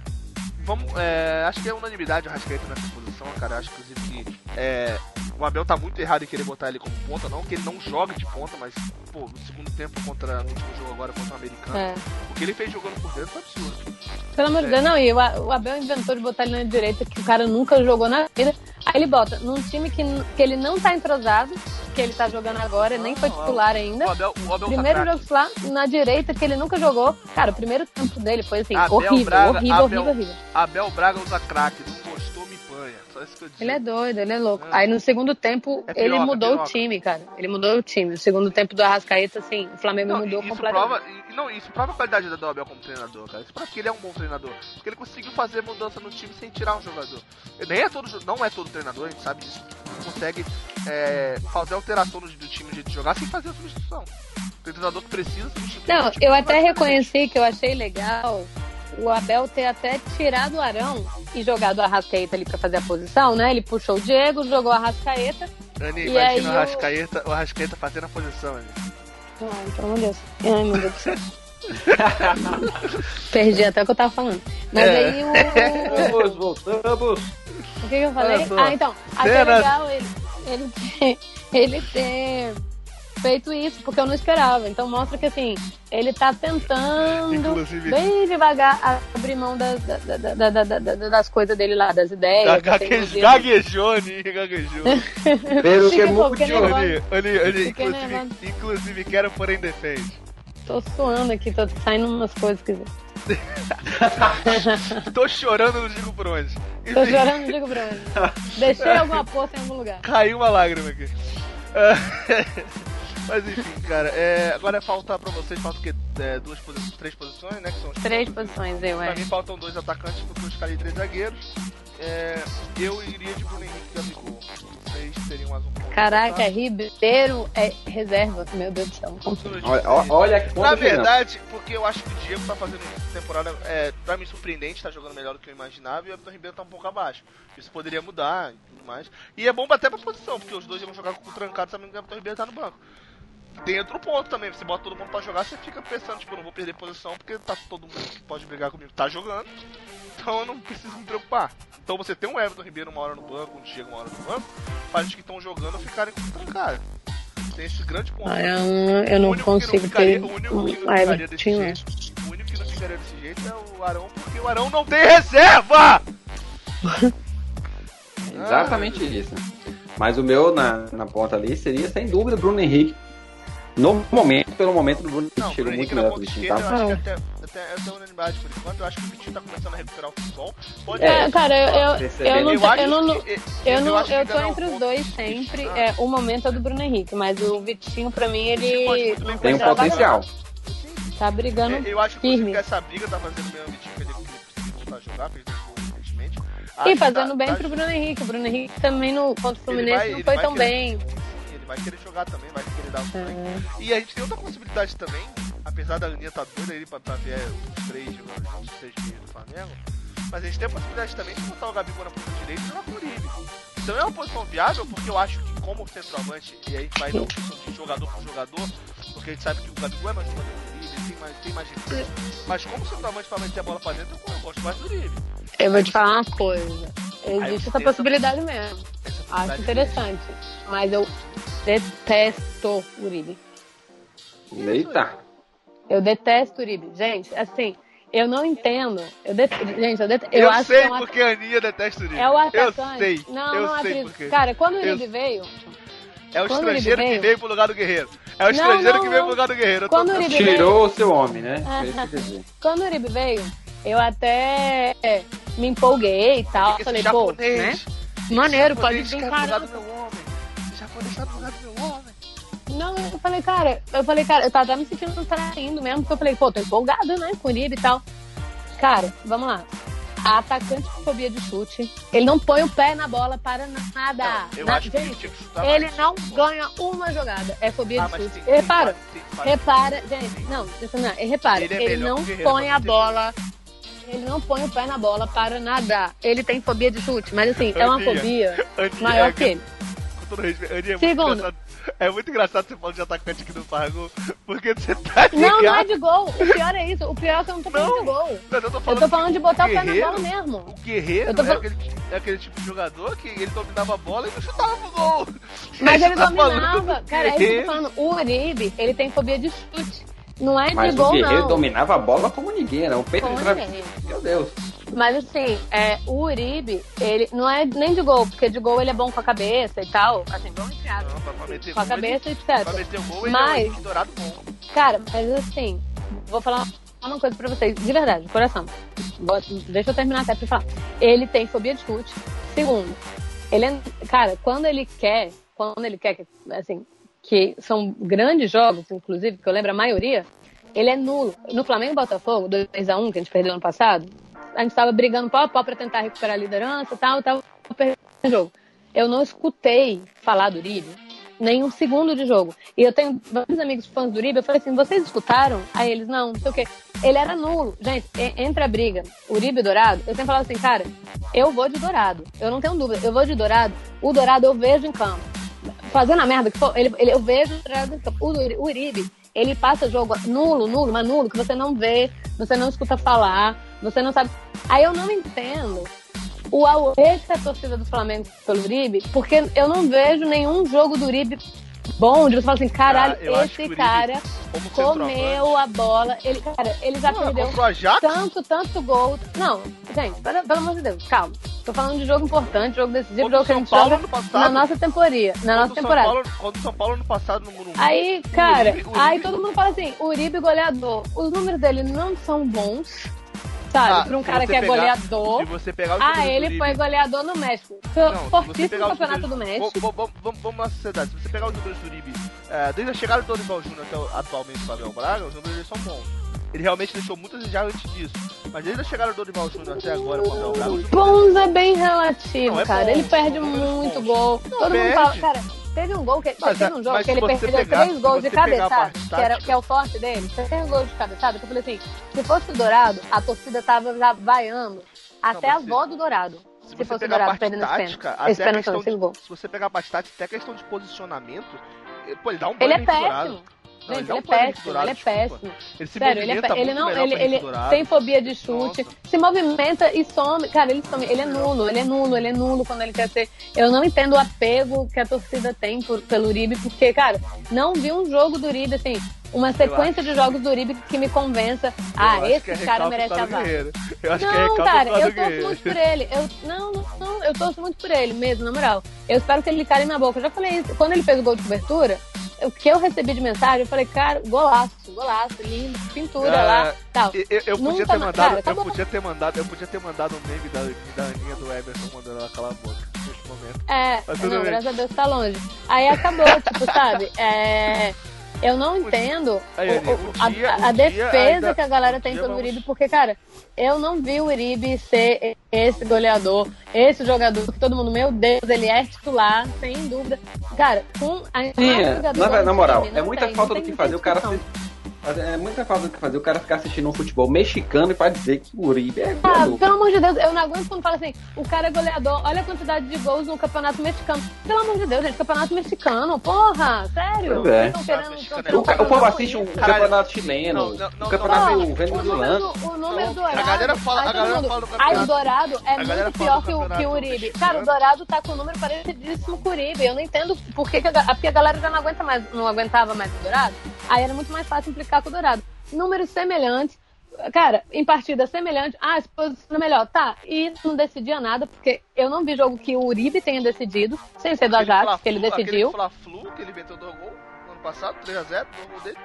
vamos, é, acho que é unanimidade o Rascaeta nessa posição, cara. Acho inclusive que é, o Abel tá muito errado em querer botar ele como ponta, não que ele não joga de ponta, mas pô, no segundo tempo contra no último jogo agora contra o americano, É. o que ele fez jogando por dentro foi absurdo. Pelo amor de É. Deus, não, e o Abel inventou de botar ele na direita, que o cara nunca jogou na vida. Aí ele bota num time que, que ele não tá entrosado, que ele tá jogando agora, nem foi Não, titular ainda. O Abel, o Abel Primeiro tá jogo titular na direita que ele nunca jogou. Cara, o primeiro tempo dele foi assim, Abel horrível, Braga, horrível, Abel- horrível, horrível. Abel Braga usa craque, isso que eu digo. Ele é doido, ele é louco. É. Aí no segundo tempo, É ele piroca, mudou piroca. o time, cara. Ele mudou o time. No segundo tempo do Arrascaeta, assim, o Flamengo Não, mudou isso completamente. prova, não, isso prova a qualidade do Abel como treinador, cara. Isso prova que ele é um bom treinador. Porque ele conseguiu fazer mudança no time sem tirar um jogador. Nem é todo, não é todo treinador, a gente sabe disso. Ele consegue é, fazer alteração do time, de jogar, sem fazer a substituição. Tem treinador que precisa substituir. Não, o eu até reconheci que eu achei legal o Abel ter até tirado o Arão e jogado o Arrascaeta ali pra fazer a posição, né? Ele puxou o Diego, jogou o Arrascaeta. Ani, E imagina aí o eu- Arrascaeta, o Arrascaeta fazendo a posição ali. Ai, pelo amor de Deus. Ai, meu Deus do céu. Perdi até o que eu tava falando. Mas É. aí o. Vamos, voltamos. O que, que eu falei? Ah, então. Cenas. legal ele, ele, ter, ele ter feito isso, porque eu não esperava. Então mostra que assim, ele tá tentando Inclusive- bem devagar abrir mão das, da- da- da- da- da- da- das coisas dele lá, das ideias. da Gague-. Gaguejou, gaguejou. Pelo que é muito de olho. inclusive, inclusive quero porém defende. Tô suando aqui, tô saindo umas coisas que. Tô chorando, não digo por onde. Tô Enfim, chorando, não digo pra onde. Deixei alguma poça em algum lugar. Caiu uma lágrima aqui. Mas enfim, cara, é, agora falta pra vocês, falta o quê? É, duas posições, três posições, né? Que são os Três posições, eu, Pra é. mim faltam dois atacantes porque eu escalei três zagueiros. É, eu iria de Bruno Henrique e Gabigol. Vocês teriam mais um ponto. Caraca, tá? Ribeiro é reserva. Meu Deus do céu. Olha, olha que ponto Na final. verdade, porque eu acho que o Diego tá fazendo essa temporada, é, pra mim, surpreendente, tá jogando melhor do que eu imaginava e o Everton Ribeiro tá um pouco abaixo. Isso poderia mudar e tudo mais. E é bom até pra posição, porque os dois iam jogar com o trancado, sabendo que o Everton Ribeiro tá no banco. Tem outro ponto também, você bota todo mundo pra jogar, você fica pensando, tipo, eu não vou perder posição porque tá todo mundo que pode brigar comigo tá jogando. Então eu não preciso me preocupar. Então você tem um Everton Ribeiro uma hora no banco, um Diego uma hora no banco, faz os que estão jogando ficarem com o trancado. Tem esse grande ponto. Ah, eu, não- eu não consigo ficaria- ter o único que não ficaria desse Everton. jeito, o único que não ficaria desse jeito é o Arão, porque o Arão não tem reserva! Exatamente isso. Mas o meu na, na ponta ali seria, sem dúvida, Bruno Henrique. No momento, pelo momento, o Bruno Henrique Não, chegou muito melhor que o Vitinho, tá? eu acho que até, até, até unanimidade por enquanto. Eu acho que o Vitinho tá começando a recuperar o futebol. Pode É, É, cara, eu, eu, eu não, eu não, que- eu não, eu tô entre os ponto- dois sempre. Ah. É, o momento é do Bruno Henrique, mas o Vitinho, pra mim, ele Tem um potencial. tá brigando É, Eu acho que essa briga tá fazendo bem o Vitinho que ele precisa voltar a jogar, fez recentemente. E fazendo tá- bem tá- pro Bruno Henrique. O Bruno Henrique também no, contra o Fluminense vai- não foi tão querer- bem. Ele vai querer jogar também, vai querer dar um play. É. E a gente tem outra possibilidade também, apesar da Aninha tá doida aí pra, pra ver os três os três times do Flamengo, mas a gente tem a possibilidade também de botar o Gabigol na ponta direita e jogar com o Uribe. Então é uma posição viável, porque eu acho que como centroavante, e aí vai não questão de jogador por jogador, porque a gente sabe que o Gabigol é mais jogador que o Uribe, tem mais, tem mais recursos, mas como centroavante pra meter a bola pra dentro, eu, gosto mais do Uribe. Eu vou te falar uma coisa. Existe essa possibilidade mesmo. Essa Acho possibilidade interessante. Mas eu detesto o Uribe. Eita. Eu detesto o Uribe. Gente, assim, eu não entendo. Eu det... Gente, eu detesto. Eu, acho sei que é um porque a Aninha detesta o Uribe. É o atacante. Eu sei, Não, eu não sei acredito. porque. Cara, quando o Eu- Uribe veio. É o estrangeiro que veio- veio pro lugar do guerreiro. É o Não, estrangeiro não, que veio não. pro lugar do guerreiro. Eu tô- Quando o Uribe veio. Tirou o seu homem, né? Ah. Eu. Quando o Uribe veio, eu até me empolguei e tal. Falei, pô, né? japonês, Maneiro, pode japonês vir homem. Não, eu falei, cara, eu falei, cara, eu tava até me sentindo traindo mesmo, porque eu falei, pô, tô empolgada, né, com o Uribe e tal. Cara, vamos lá. A atacante com fobia de chute, ele não põe o pé na bola para nada. Não, eu Na- acho que ele gente, que ele mais. não ganha uma jogada. É fobia Ah, de chute. tem- tem repara, tem fase. repara, gente, não, não é, repara, Ele ele, é melhor não põe a bola. Ele não põe o pé na bola para nada. Ele tem fobia de chute, mas assim, é uma fobia maior é- que ele. Todo respeito, é muito Segundo. engraçado. É muito engraçado você falando de atacante que não faz gol, porque você tá ligado. Não, não é de gol. O pior é isso. O pior é que eu não tô falando Não, de gol. Não, eu tô Eu falando, tô falando de botar o pé na bola mesmo. O guerreiro Eu tô é, aquele, é aquele tipo de jogador que ele dominava a bola e não chutava pro gol. Mas ele tá dominava. do Cara, é isso que eu tô falando. O Uribe, ele tem fobia de chute. Não é de Mas o gol, Guerreiro não. dominava a bola como ninguém, era um peito Como de. Meu Deus. Mas assim, é, o Uribe, ele não é nem de gol, porque de gol ele é bom com a cabeça e tal. Assim, bom entre aspas. Com a cabeça, ele, etc. pra meter o gol, ele Mas- é um dourado bom. Cara, mas assim, vou falar uma coisa pra vocês, de verdade, de coração. Vou- deixa eu terminar até pra falar. Ele tem fobia de chute. Segundo, ele é. Cara, quando ele quer, quando ele quer, que, assim, que são grandes jogos, inclusive, que eu lembro a maioria, ele é nulo. No Flamengo e Botafogo, 2x1, que a gente perdeu ano passado, a gente tava brigando pau a pau pra tentar recuperar a liderança e tal, tava perdendo o jogo. Eu não escutei falar do Uribe nem um segundo de jogo. E eu tenho vários amigos fãs do Uribe, eu falei assim, vocês escutaram? Aí eles, não, não sei o quê. Ele era nulo. Gente, entre a briga, Uribe e Dourado, eu sempre falava assim, cara, eu vou de Dourado. Eu não tenho dúvida, eu vou de Dourado. O Dourado eu vejo em campo. Fazendo a merda que for, ele, ele, eu vejo o Dourado em o Uribe, ele passa jogo nulo, nulo, mas nulo, que você não vê, você não escuta falar, você não sabe. Aí eu não entendo o auê que a torcida do Flamengo pelo Uribe, porque eu não vejo nenhum jogo do Uribe bom, de você falar assim, caralho, Ah, esse Uribe, cara Como comeu a bola. Ele, cara, ele já Não, perdeu tanto, tanto gol. Não, gente, pelo, pelo amor de Deus, calma. Tô falando de jogo importante, jogo decisivo, jogo que a São gente Paulo joga passado. na nossa temporada. Na nossa contra o São temporada. Paulo, contra o São Paulo no passado no Morumbi. Aí, cara, Uribe- o aí Uribe- todo mundo fala assim, Uribe goleador. Os números dele não são bons, sabe? Ah, pra um cara que é goleador. Ah, ele foi goleador no México. Não, Fortíssimo campeonato do México. Vamos, na sociedade. Se você pegar os números do Uribe, é, desde a chegada do Dorival Júnior até atualmente o Fabião Braga, os números dele são bons. Ele realmente deixou muito a desejar antes disso. Mas desde a chegada do Dorival Júnior até agora, o Fabião Braga, Bons é bem relativo, Não, é cara. bom, ele perde são números muito bons. gol. Não, Todo mundo perde. fala, cara, teve um gol que Mas, teve um jogo que ele perdeu pegar- três gols de cabeçada, que, era, que é o forte dele. Três gols de cabeçada, que eu falei assim, se fosse o Dourado, a torcida tava já vaiando até mas a avó do Dourado. Se Se, você fosse o pegar a Dourado parte perdendo tática, até Esse pênalti questão não, esse de, gol. se você pegar a parte tática, até a questão de posicionamento, eh, pô, ele dá um Ele banho é no Dourado. Não, Gente, é ele é um planeta péssimo, ele é desculpa. péssimo. Ele se Sério, ele, é, ele não, ele, ele tem fobia de chute, Nossa. se movimenta e some. Cara, ele some, ele é nulo, ele é nulo, ele é nulo quando ele quer ser. Eu não entendo o apego que a torcida tem por- pelo Uribe, porque, cara, não vi um jogo do Uribe, assim, uma sequência de jogos do Uribe que me convença. Ah, acho esse é cara merece a vaga. É Não, cara, eu torço muito por ele. Eu, não, não, eu torço muito por ele mesmo, na moral. Eu espero que ele cale na boca. Eu já falei isso. Quando ele fez o gol de cobertura, o que eu recebi de mensagem, eu falei, cara, golaço, golaço, lindo, pintura Ah, lá, tal. Eu, eu- podia ter mandado, cara, eu acabou. podia ter mandado, eu podia ter mandado um meme da, da Aninha do Everton mandando ela calar a boca nesse momento. É, não, bem. graças a Deus tá longe. Aí acabou, tipo, sabe? É, eu não entendo o- o- a, dia- a- a dia defesa ainda- que a galera tem pelo vamos- Uribe, porque, cara, eu não vi o Uribe ser esse goleador, esse jogador que todo mundo, meu Deus, ele é titular, sem dúvida. Cara, com a Sim, é. na, na moral, time, é muita tem, falta do que fazer o cara se- É muita falta do que fazer o cara ficar assistindo um futebol mexicano e pra dizer que o Uribe é Ah, goleador. pelo amor de Deus, eu não aguento quando fala assim, o cara é goleador, olha a quantidade de gols no campeonato mexicano. Pelo amor de Deus, gente, campeonato mexicano, porra, sério? Pois é. Querendo, é O, ca- o povo assiste um campeonato chileno, Não, não, não, um campeonato Porra, venezuelano. O número, o número Não, do a Dourado. galera fala- a galera mundo, fala do Ai, o Dourado é a muito pior que o, que o Uribe. mexicano. Cara, o Dourado tá com um número parecidíssimo com o Uribe. Eu não entendo por que, que a, porque a galera já não aguenta mais, não aguentava mais o Dourado. Aí era muito mais fácil implicar com o Dourado. Números semelhantes. Cara, em partida semelhante, ah, se posiciona melhor. Tá, e não decidia nada, porque eu não vi jogo que o Uribe tenha decidido, sem ser do Ajax, que ele decidiu. Aquele Fla-Flu que ele meteu dois gols no ano passado, 3x0, dois gols dele.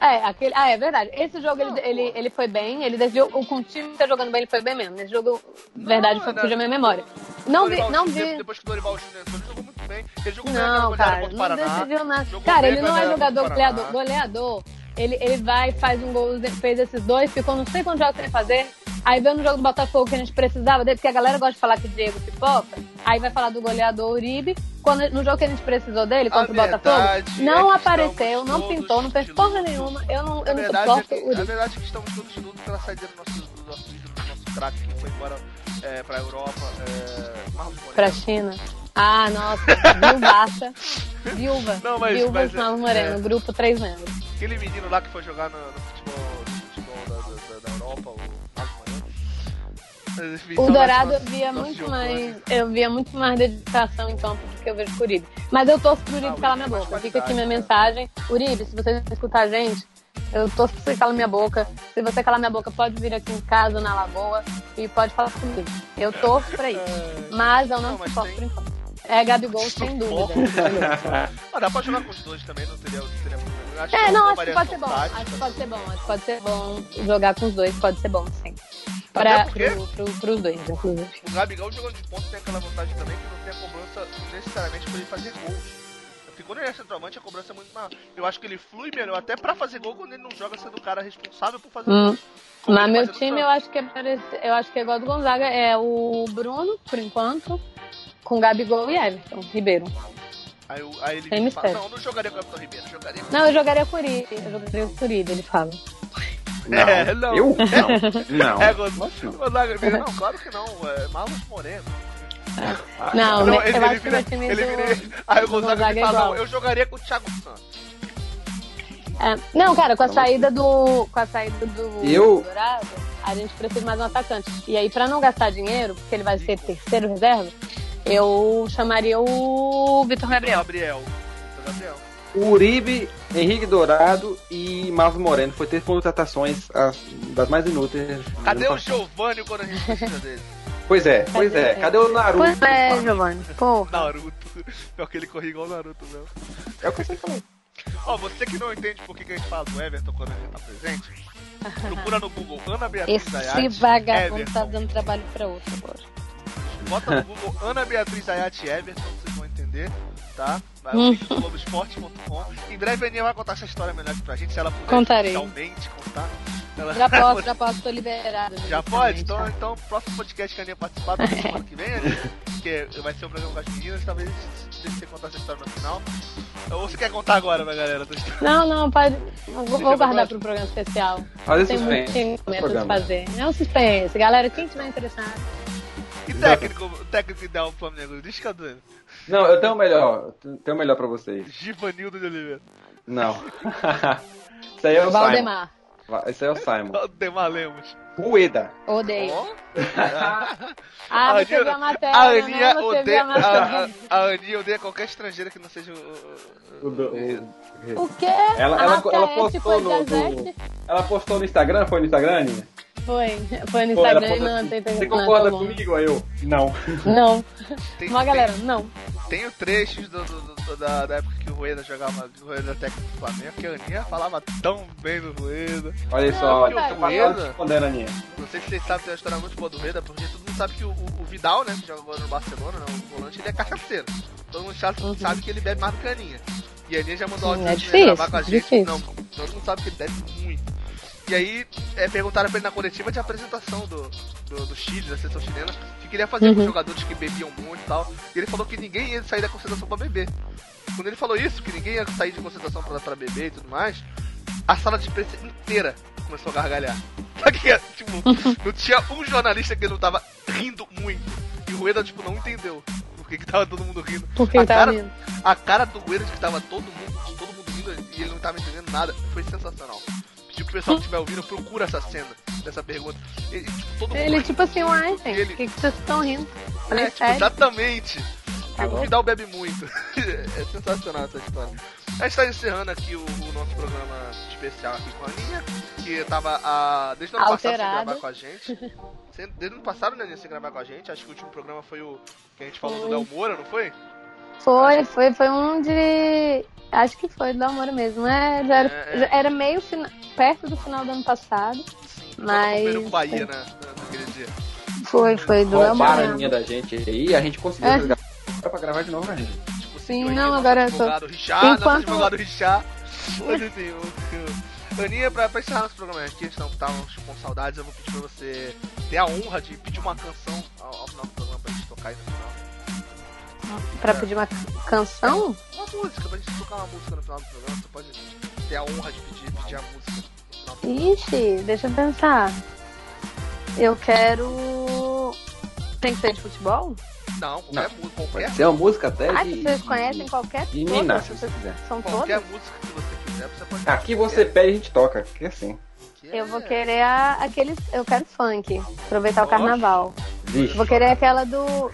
É, aquele, ah, é verdade. Esse jogo ele, Não, ele, pô. ele foi bem, ele decidiu. O, com o time que tá jogando bem, ele foi bem mesmo. Esse jogo, verdade, foi não. fugiu a minha memória. Não vi, não vi. Depois que o Dorival ele jogou muito bem. Ele jogou bem Não, goleada cara, não decidiu nada. Cara, bem ele não é jogador goleador. Goleador. Ele, ele vai, faz um gol, fez esses dois, ficou não sei quantos jogos sem fazer. Aí veio no jogo do Botafogo que a gente precisava dele, porque a galera gosta de falar que Diego pipoca. Aí vai falar do goleador Uribe. Quando, no jogo que a gente precisou dele, contra o verdade Botafogo, não é apareceu, não pintou, não fez porra nenhuma. Eu não, A eu não é suporto que, o a Uribe. verdade é que estamos todos luto pela saída do nosso, do nosso ídolo, do nosso craque que foi embora é, pra Europa. É, Moreno. Pra China. Ah, nossa, viúvaça. Viúva. Não, mas- Viúva mas, Marlon Moreno, é. grupo três membros. Aquele menino lá que foi jogar no, no futebol, no futebol da, da, da- Europa, o Marlon Moreno. Mas, enfim, O Dourado eu nossos- via muito mais. Eu via muito mais dedicação em campo do que eu vejo com o Uribe. Mas eu torço pro Ah, Uribe o calar minha mais boca. Fica aqui minha qualidade, mensagem. Uribe, se você escutar a gente, eu torço pra você calar minha boca. Se você calar minha boca, pode vir aqui em casa, na lagoa, e pode falar comigo. Eu torço pra isso. Mas eu não, Não, suporto tem- por enquanto. É Gabigol, sem dúvida. Ah, dá pra jogar com os dois também, não teria, não teria problema. Eu Acho É, não, acho que pode ser bom. Acho que pode ser bom. Acho que pode ser bom jogar com os dois. Pode ser bom, sim. Pra, porque- pro, pro, pros dois, inclusive. O Gabigol jogando de ponta tem aquela vantagem também que não tem a cobrança necessariamente pra ele fazer gols. Porque quando ele é centroavante, a cobrança é muito maior. Eu acho que ele flui melhor até pra fazer gol quando ele não joga sendo o cara responsável por fazer Hum. gol. Mas meu time eu acho que é eu acho que é igual do Gonzaga, é o Bruno, por enquanto, com Gabigol e Everton Ribeiro. Aí, o- aí ele Sem fala, não, não jogaria com o Everton Ribeiro, jogaria com Não, eu jogaria com o Uribe, eu jogaria com o Uribe, ele fala. Não, É, não. eu? Não, não. É, Gonzaga. Não. Gonzaga Ribeiro, não, claro que não. É Marlos Moreno. Não, Não, né, ele, eu ele acho que vira, meu time ele do... vira, Aí o Gonzaga Gonzaga me é fala, igual. não, eu jogaria com o Thiago Santos. É, não, cara, com a saída do. Com a saída do Eu- Dourado, a gente precisa de mais um atacante. E aí, pra não gastar dinheiro, porque ele vai ser terceiro reserva, eu chamaria o Vitor Gabriel. Gabriel. Vitor Gabriel. O Uribe, Henrique Dourado e Marlos Moreno foi ter contratações as- das mais inúteis. Cadê o. Giovanni quando a gente precisa dele? Pois é, pois é. Cadê? Cadê o Naruto? Pois é, Giovanni. Pô. Naruto. Pior que ele corria igual o Naruto mesmo. É o que você falou. Ó, você que não entende por que, que a gente fala do Everton quando ele tá presente, procura no Google Ana Beatriz Esse Zayat. vagabundo Everton. tá dando trabalho pra outro agora. Bota no Google Ana Beatriz Zayat Everton, vocês vão entender, tá? Vai o link do Globoesporte.com. Em breve a Aninha vai contar essa história melhor aqui pra gente, se ela puder Contarei. realmente contar. Ela... Já posso, já posso, tô liberada. Já pode? Então, tá? então próximo podcast que a Aninha participar da semana que vem, Aninha, que vai ser o programa com as meninas, talvez deixe você contar essa história no final. Ou você quer contar agora pra galera? Não, não, pode. Vou, vou guardar guardar. pro programa especial. Fazer Tem muito de fazer. É um suspense, galera. Quem tiver interessado. E técnico, o técnico ideal do Flamengo? Diz que é o Dani. Não, eu tenho o melhor. Tenho o melhor pra vocês. Givanildo de Oliveira. Não. Isso aí é o Valdemar. Simon. Esse aí é o Simon. Valdemar Lemos. Rueda. Odeio. Ó. Ah, A você Aninha- viu a matéria, A né? Aninha Você odeia. a matéria. A, a, Aninha odeia qualquer estrangeira que não seja o. o- O o- O quê? Ela, ela, ela postou no, Gazette? no- Ela postou no Instagram? Foi no Instagram, Aninha? Foi. Foi no Pô, Instagram e não, assim, tem Você não, concorda bom. comigo? Aí eu, não. Não. Tem, Uma galera, não. Tem, o trechos do, do- do- da, da época que o Rueda jogava, o Rueda técnico do Flamengo, que a Aninha falava tão bem do Rueda. Olha Não, só, eu tô respondendo, Aninha. Não sei se vocês sabem, tem uma história muito boa do Rueda, porque todo mundo sabe que o, o- o Vidal, né, que joga agora no Barcelona, né, o volante, ele é cachaceiro. Todo mundo sabe, Uhum. sabe que ele bebe mais do que a Aninha. E a Aninha já mandou áudio é pra difícil, gravar com a gente. difícil. Não, todo mundo sabe que ele bebe muito. E aí, é, perguntaram pra ele na coletiva de apresentação do, do, do Chile, da seleção chilena, o que que ele ia fazer com os Uhum. jogadores que bebiam muito e tal. E ele falou que ninguém ia sair da concentração pra beber. Quando ele falou isso, que ninguém ia sair de concentração pra, pra beber e tudo mais, a sala de imprensa inteira começou a gargalhar. Sabe que, tipo, não tinha um jornalista que não tava rindo muito. E o Rueda, tipo, não entendeu por que, que tava todo mundo rindo. Por que a, cara, rindo? a cara do Rueda de que tava todo mundo, todo mundo rindo e ele não tava entendendo nada foi sensacional. Pessoal que estiver ouvindo, procura essa cena dessa pergunta. Ele, tipo, mundo Ele, tipo assim, uai, Ele- por que, que vocês estão rindo? Falei, É, tipo, exatamente. Tá o. Vidal bebe muito. é sensacional essa história. A gente tá encerrando aqui o, o nosso programa especial aqui com a Aninha, que tava a, desde o ano passado sem gravar com a gente. Desde o ano passado, né, Aninha, sem gravar com a gente. Acho que o último programa foi o que a gente falou do. Léo Moura, não foi? Foi, foi, foi um de. Acho que foi do amor mesmo. É, já era, É, é. já era meio fina- perto do final do ano passado. Sim. Mas- o Bahia, né, na- naquele dia. Foi, foi do Roubaram a amor. Aninha da gente aí e a gente conseguiu É. resgatar pra gravar de novo, né, gente? Sim, não, agora eu tô- advogado Richard, nosso Enquanto- advogado Richard. Mas enfim, o- Aninha, pra, pra encerrar nosso programa aqui, a gente não tava com saudades, eu vou pedir pra você ter a honra de pedir uma canção ao, ao final do programa pra gente tocar aí no final. Pra pedir uma canção? Uma música, pra gente tocar uma música no final do programa, você pode ter a honra de pedir, pedir a música. Ixi, deixa eu pensar. Eu quero. Tem que ser de futebol? Não, qualquer música, qualquer, Pode ser uma música até Ah, de... vocês conhecem qualquer de todas? Minas, se você quiser. São qualquer todas? música que você quiser, você pode Aqui você pede e a gente toca, que é assim. Eu vou querer a, aqueles. Eu quero funk. Aproveitar o Ó. carnaval. Vixe. Vou querer aquela do.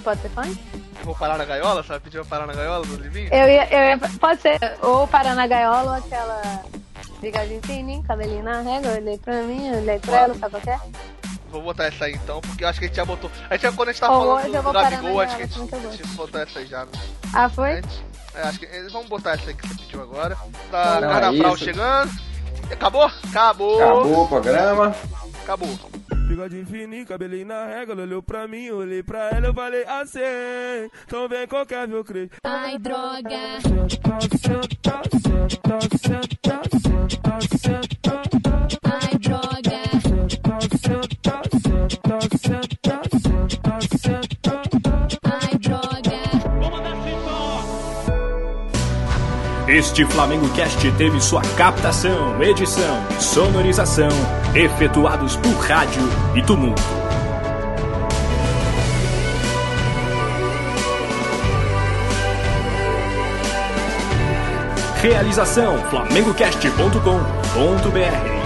Pode ser funk? Eu vou parar na gaiola, sabe? Pedir pra parar na gaiola do Livinho? Eu ia, eu ia. Pode ser. Ou parar na gaiola ou aquela. Bigodinho fininho, cabelinho na régua, eu olhei pra mim, eu olhei pra ela, sabe qual que é? Vou botar essa aí então, porque eu acho que a gente já botou. A gente já, quando a gente tá Ou falando do, eu vou do Gabigol, acho que a gente botar essa aí já. Né? Ah, foi? Gente, é, acho que eles vão botar essa aí que você pediu agora. Tá Não, Carnaval isso. chegando. Acabou? Acabou! Acabou o programa. Acabou. Bigodinho fininho, cabelinho na régua, ela olhou pra mim, olhei pra ela, eu falei assim, então vem qualquer meu crente. Ai, droga. Senta, senta, senta, senta, senta, senta. Ai, droga. Senta, senta, senta, senta, senta, senta. Ai, droga. Este Flamengo Cast teve sua captação, edição sonorização efetuados por rádio e tumulto. Realização flamengocast.com.br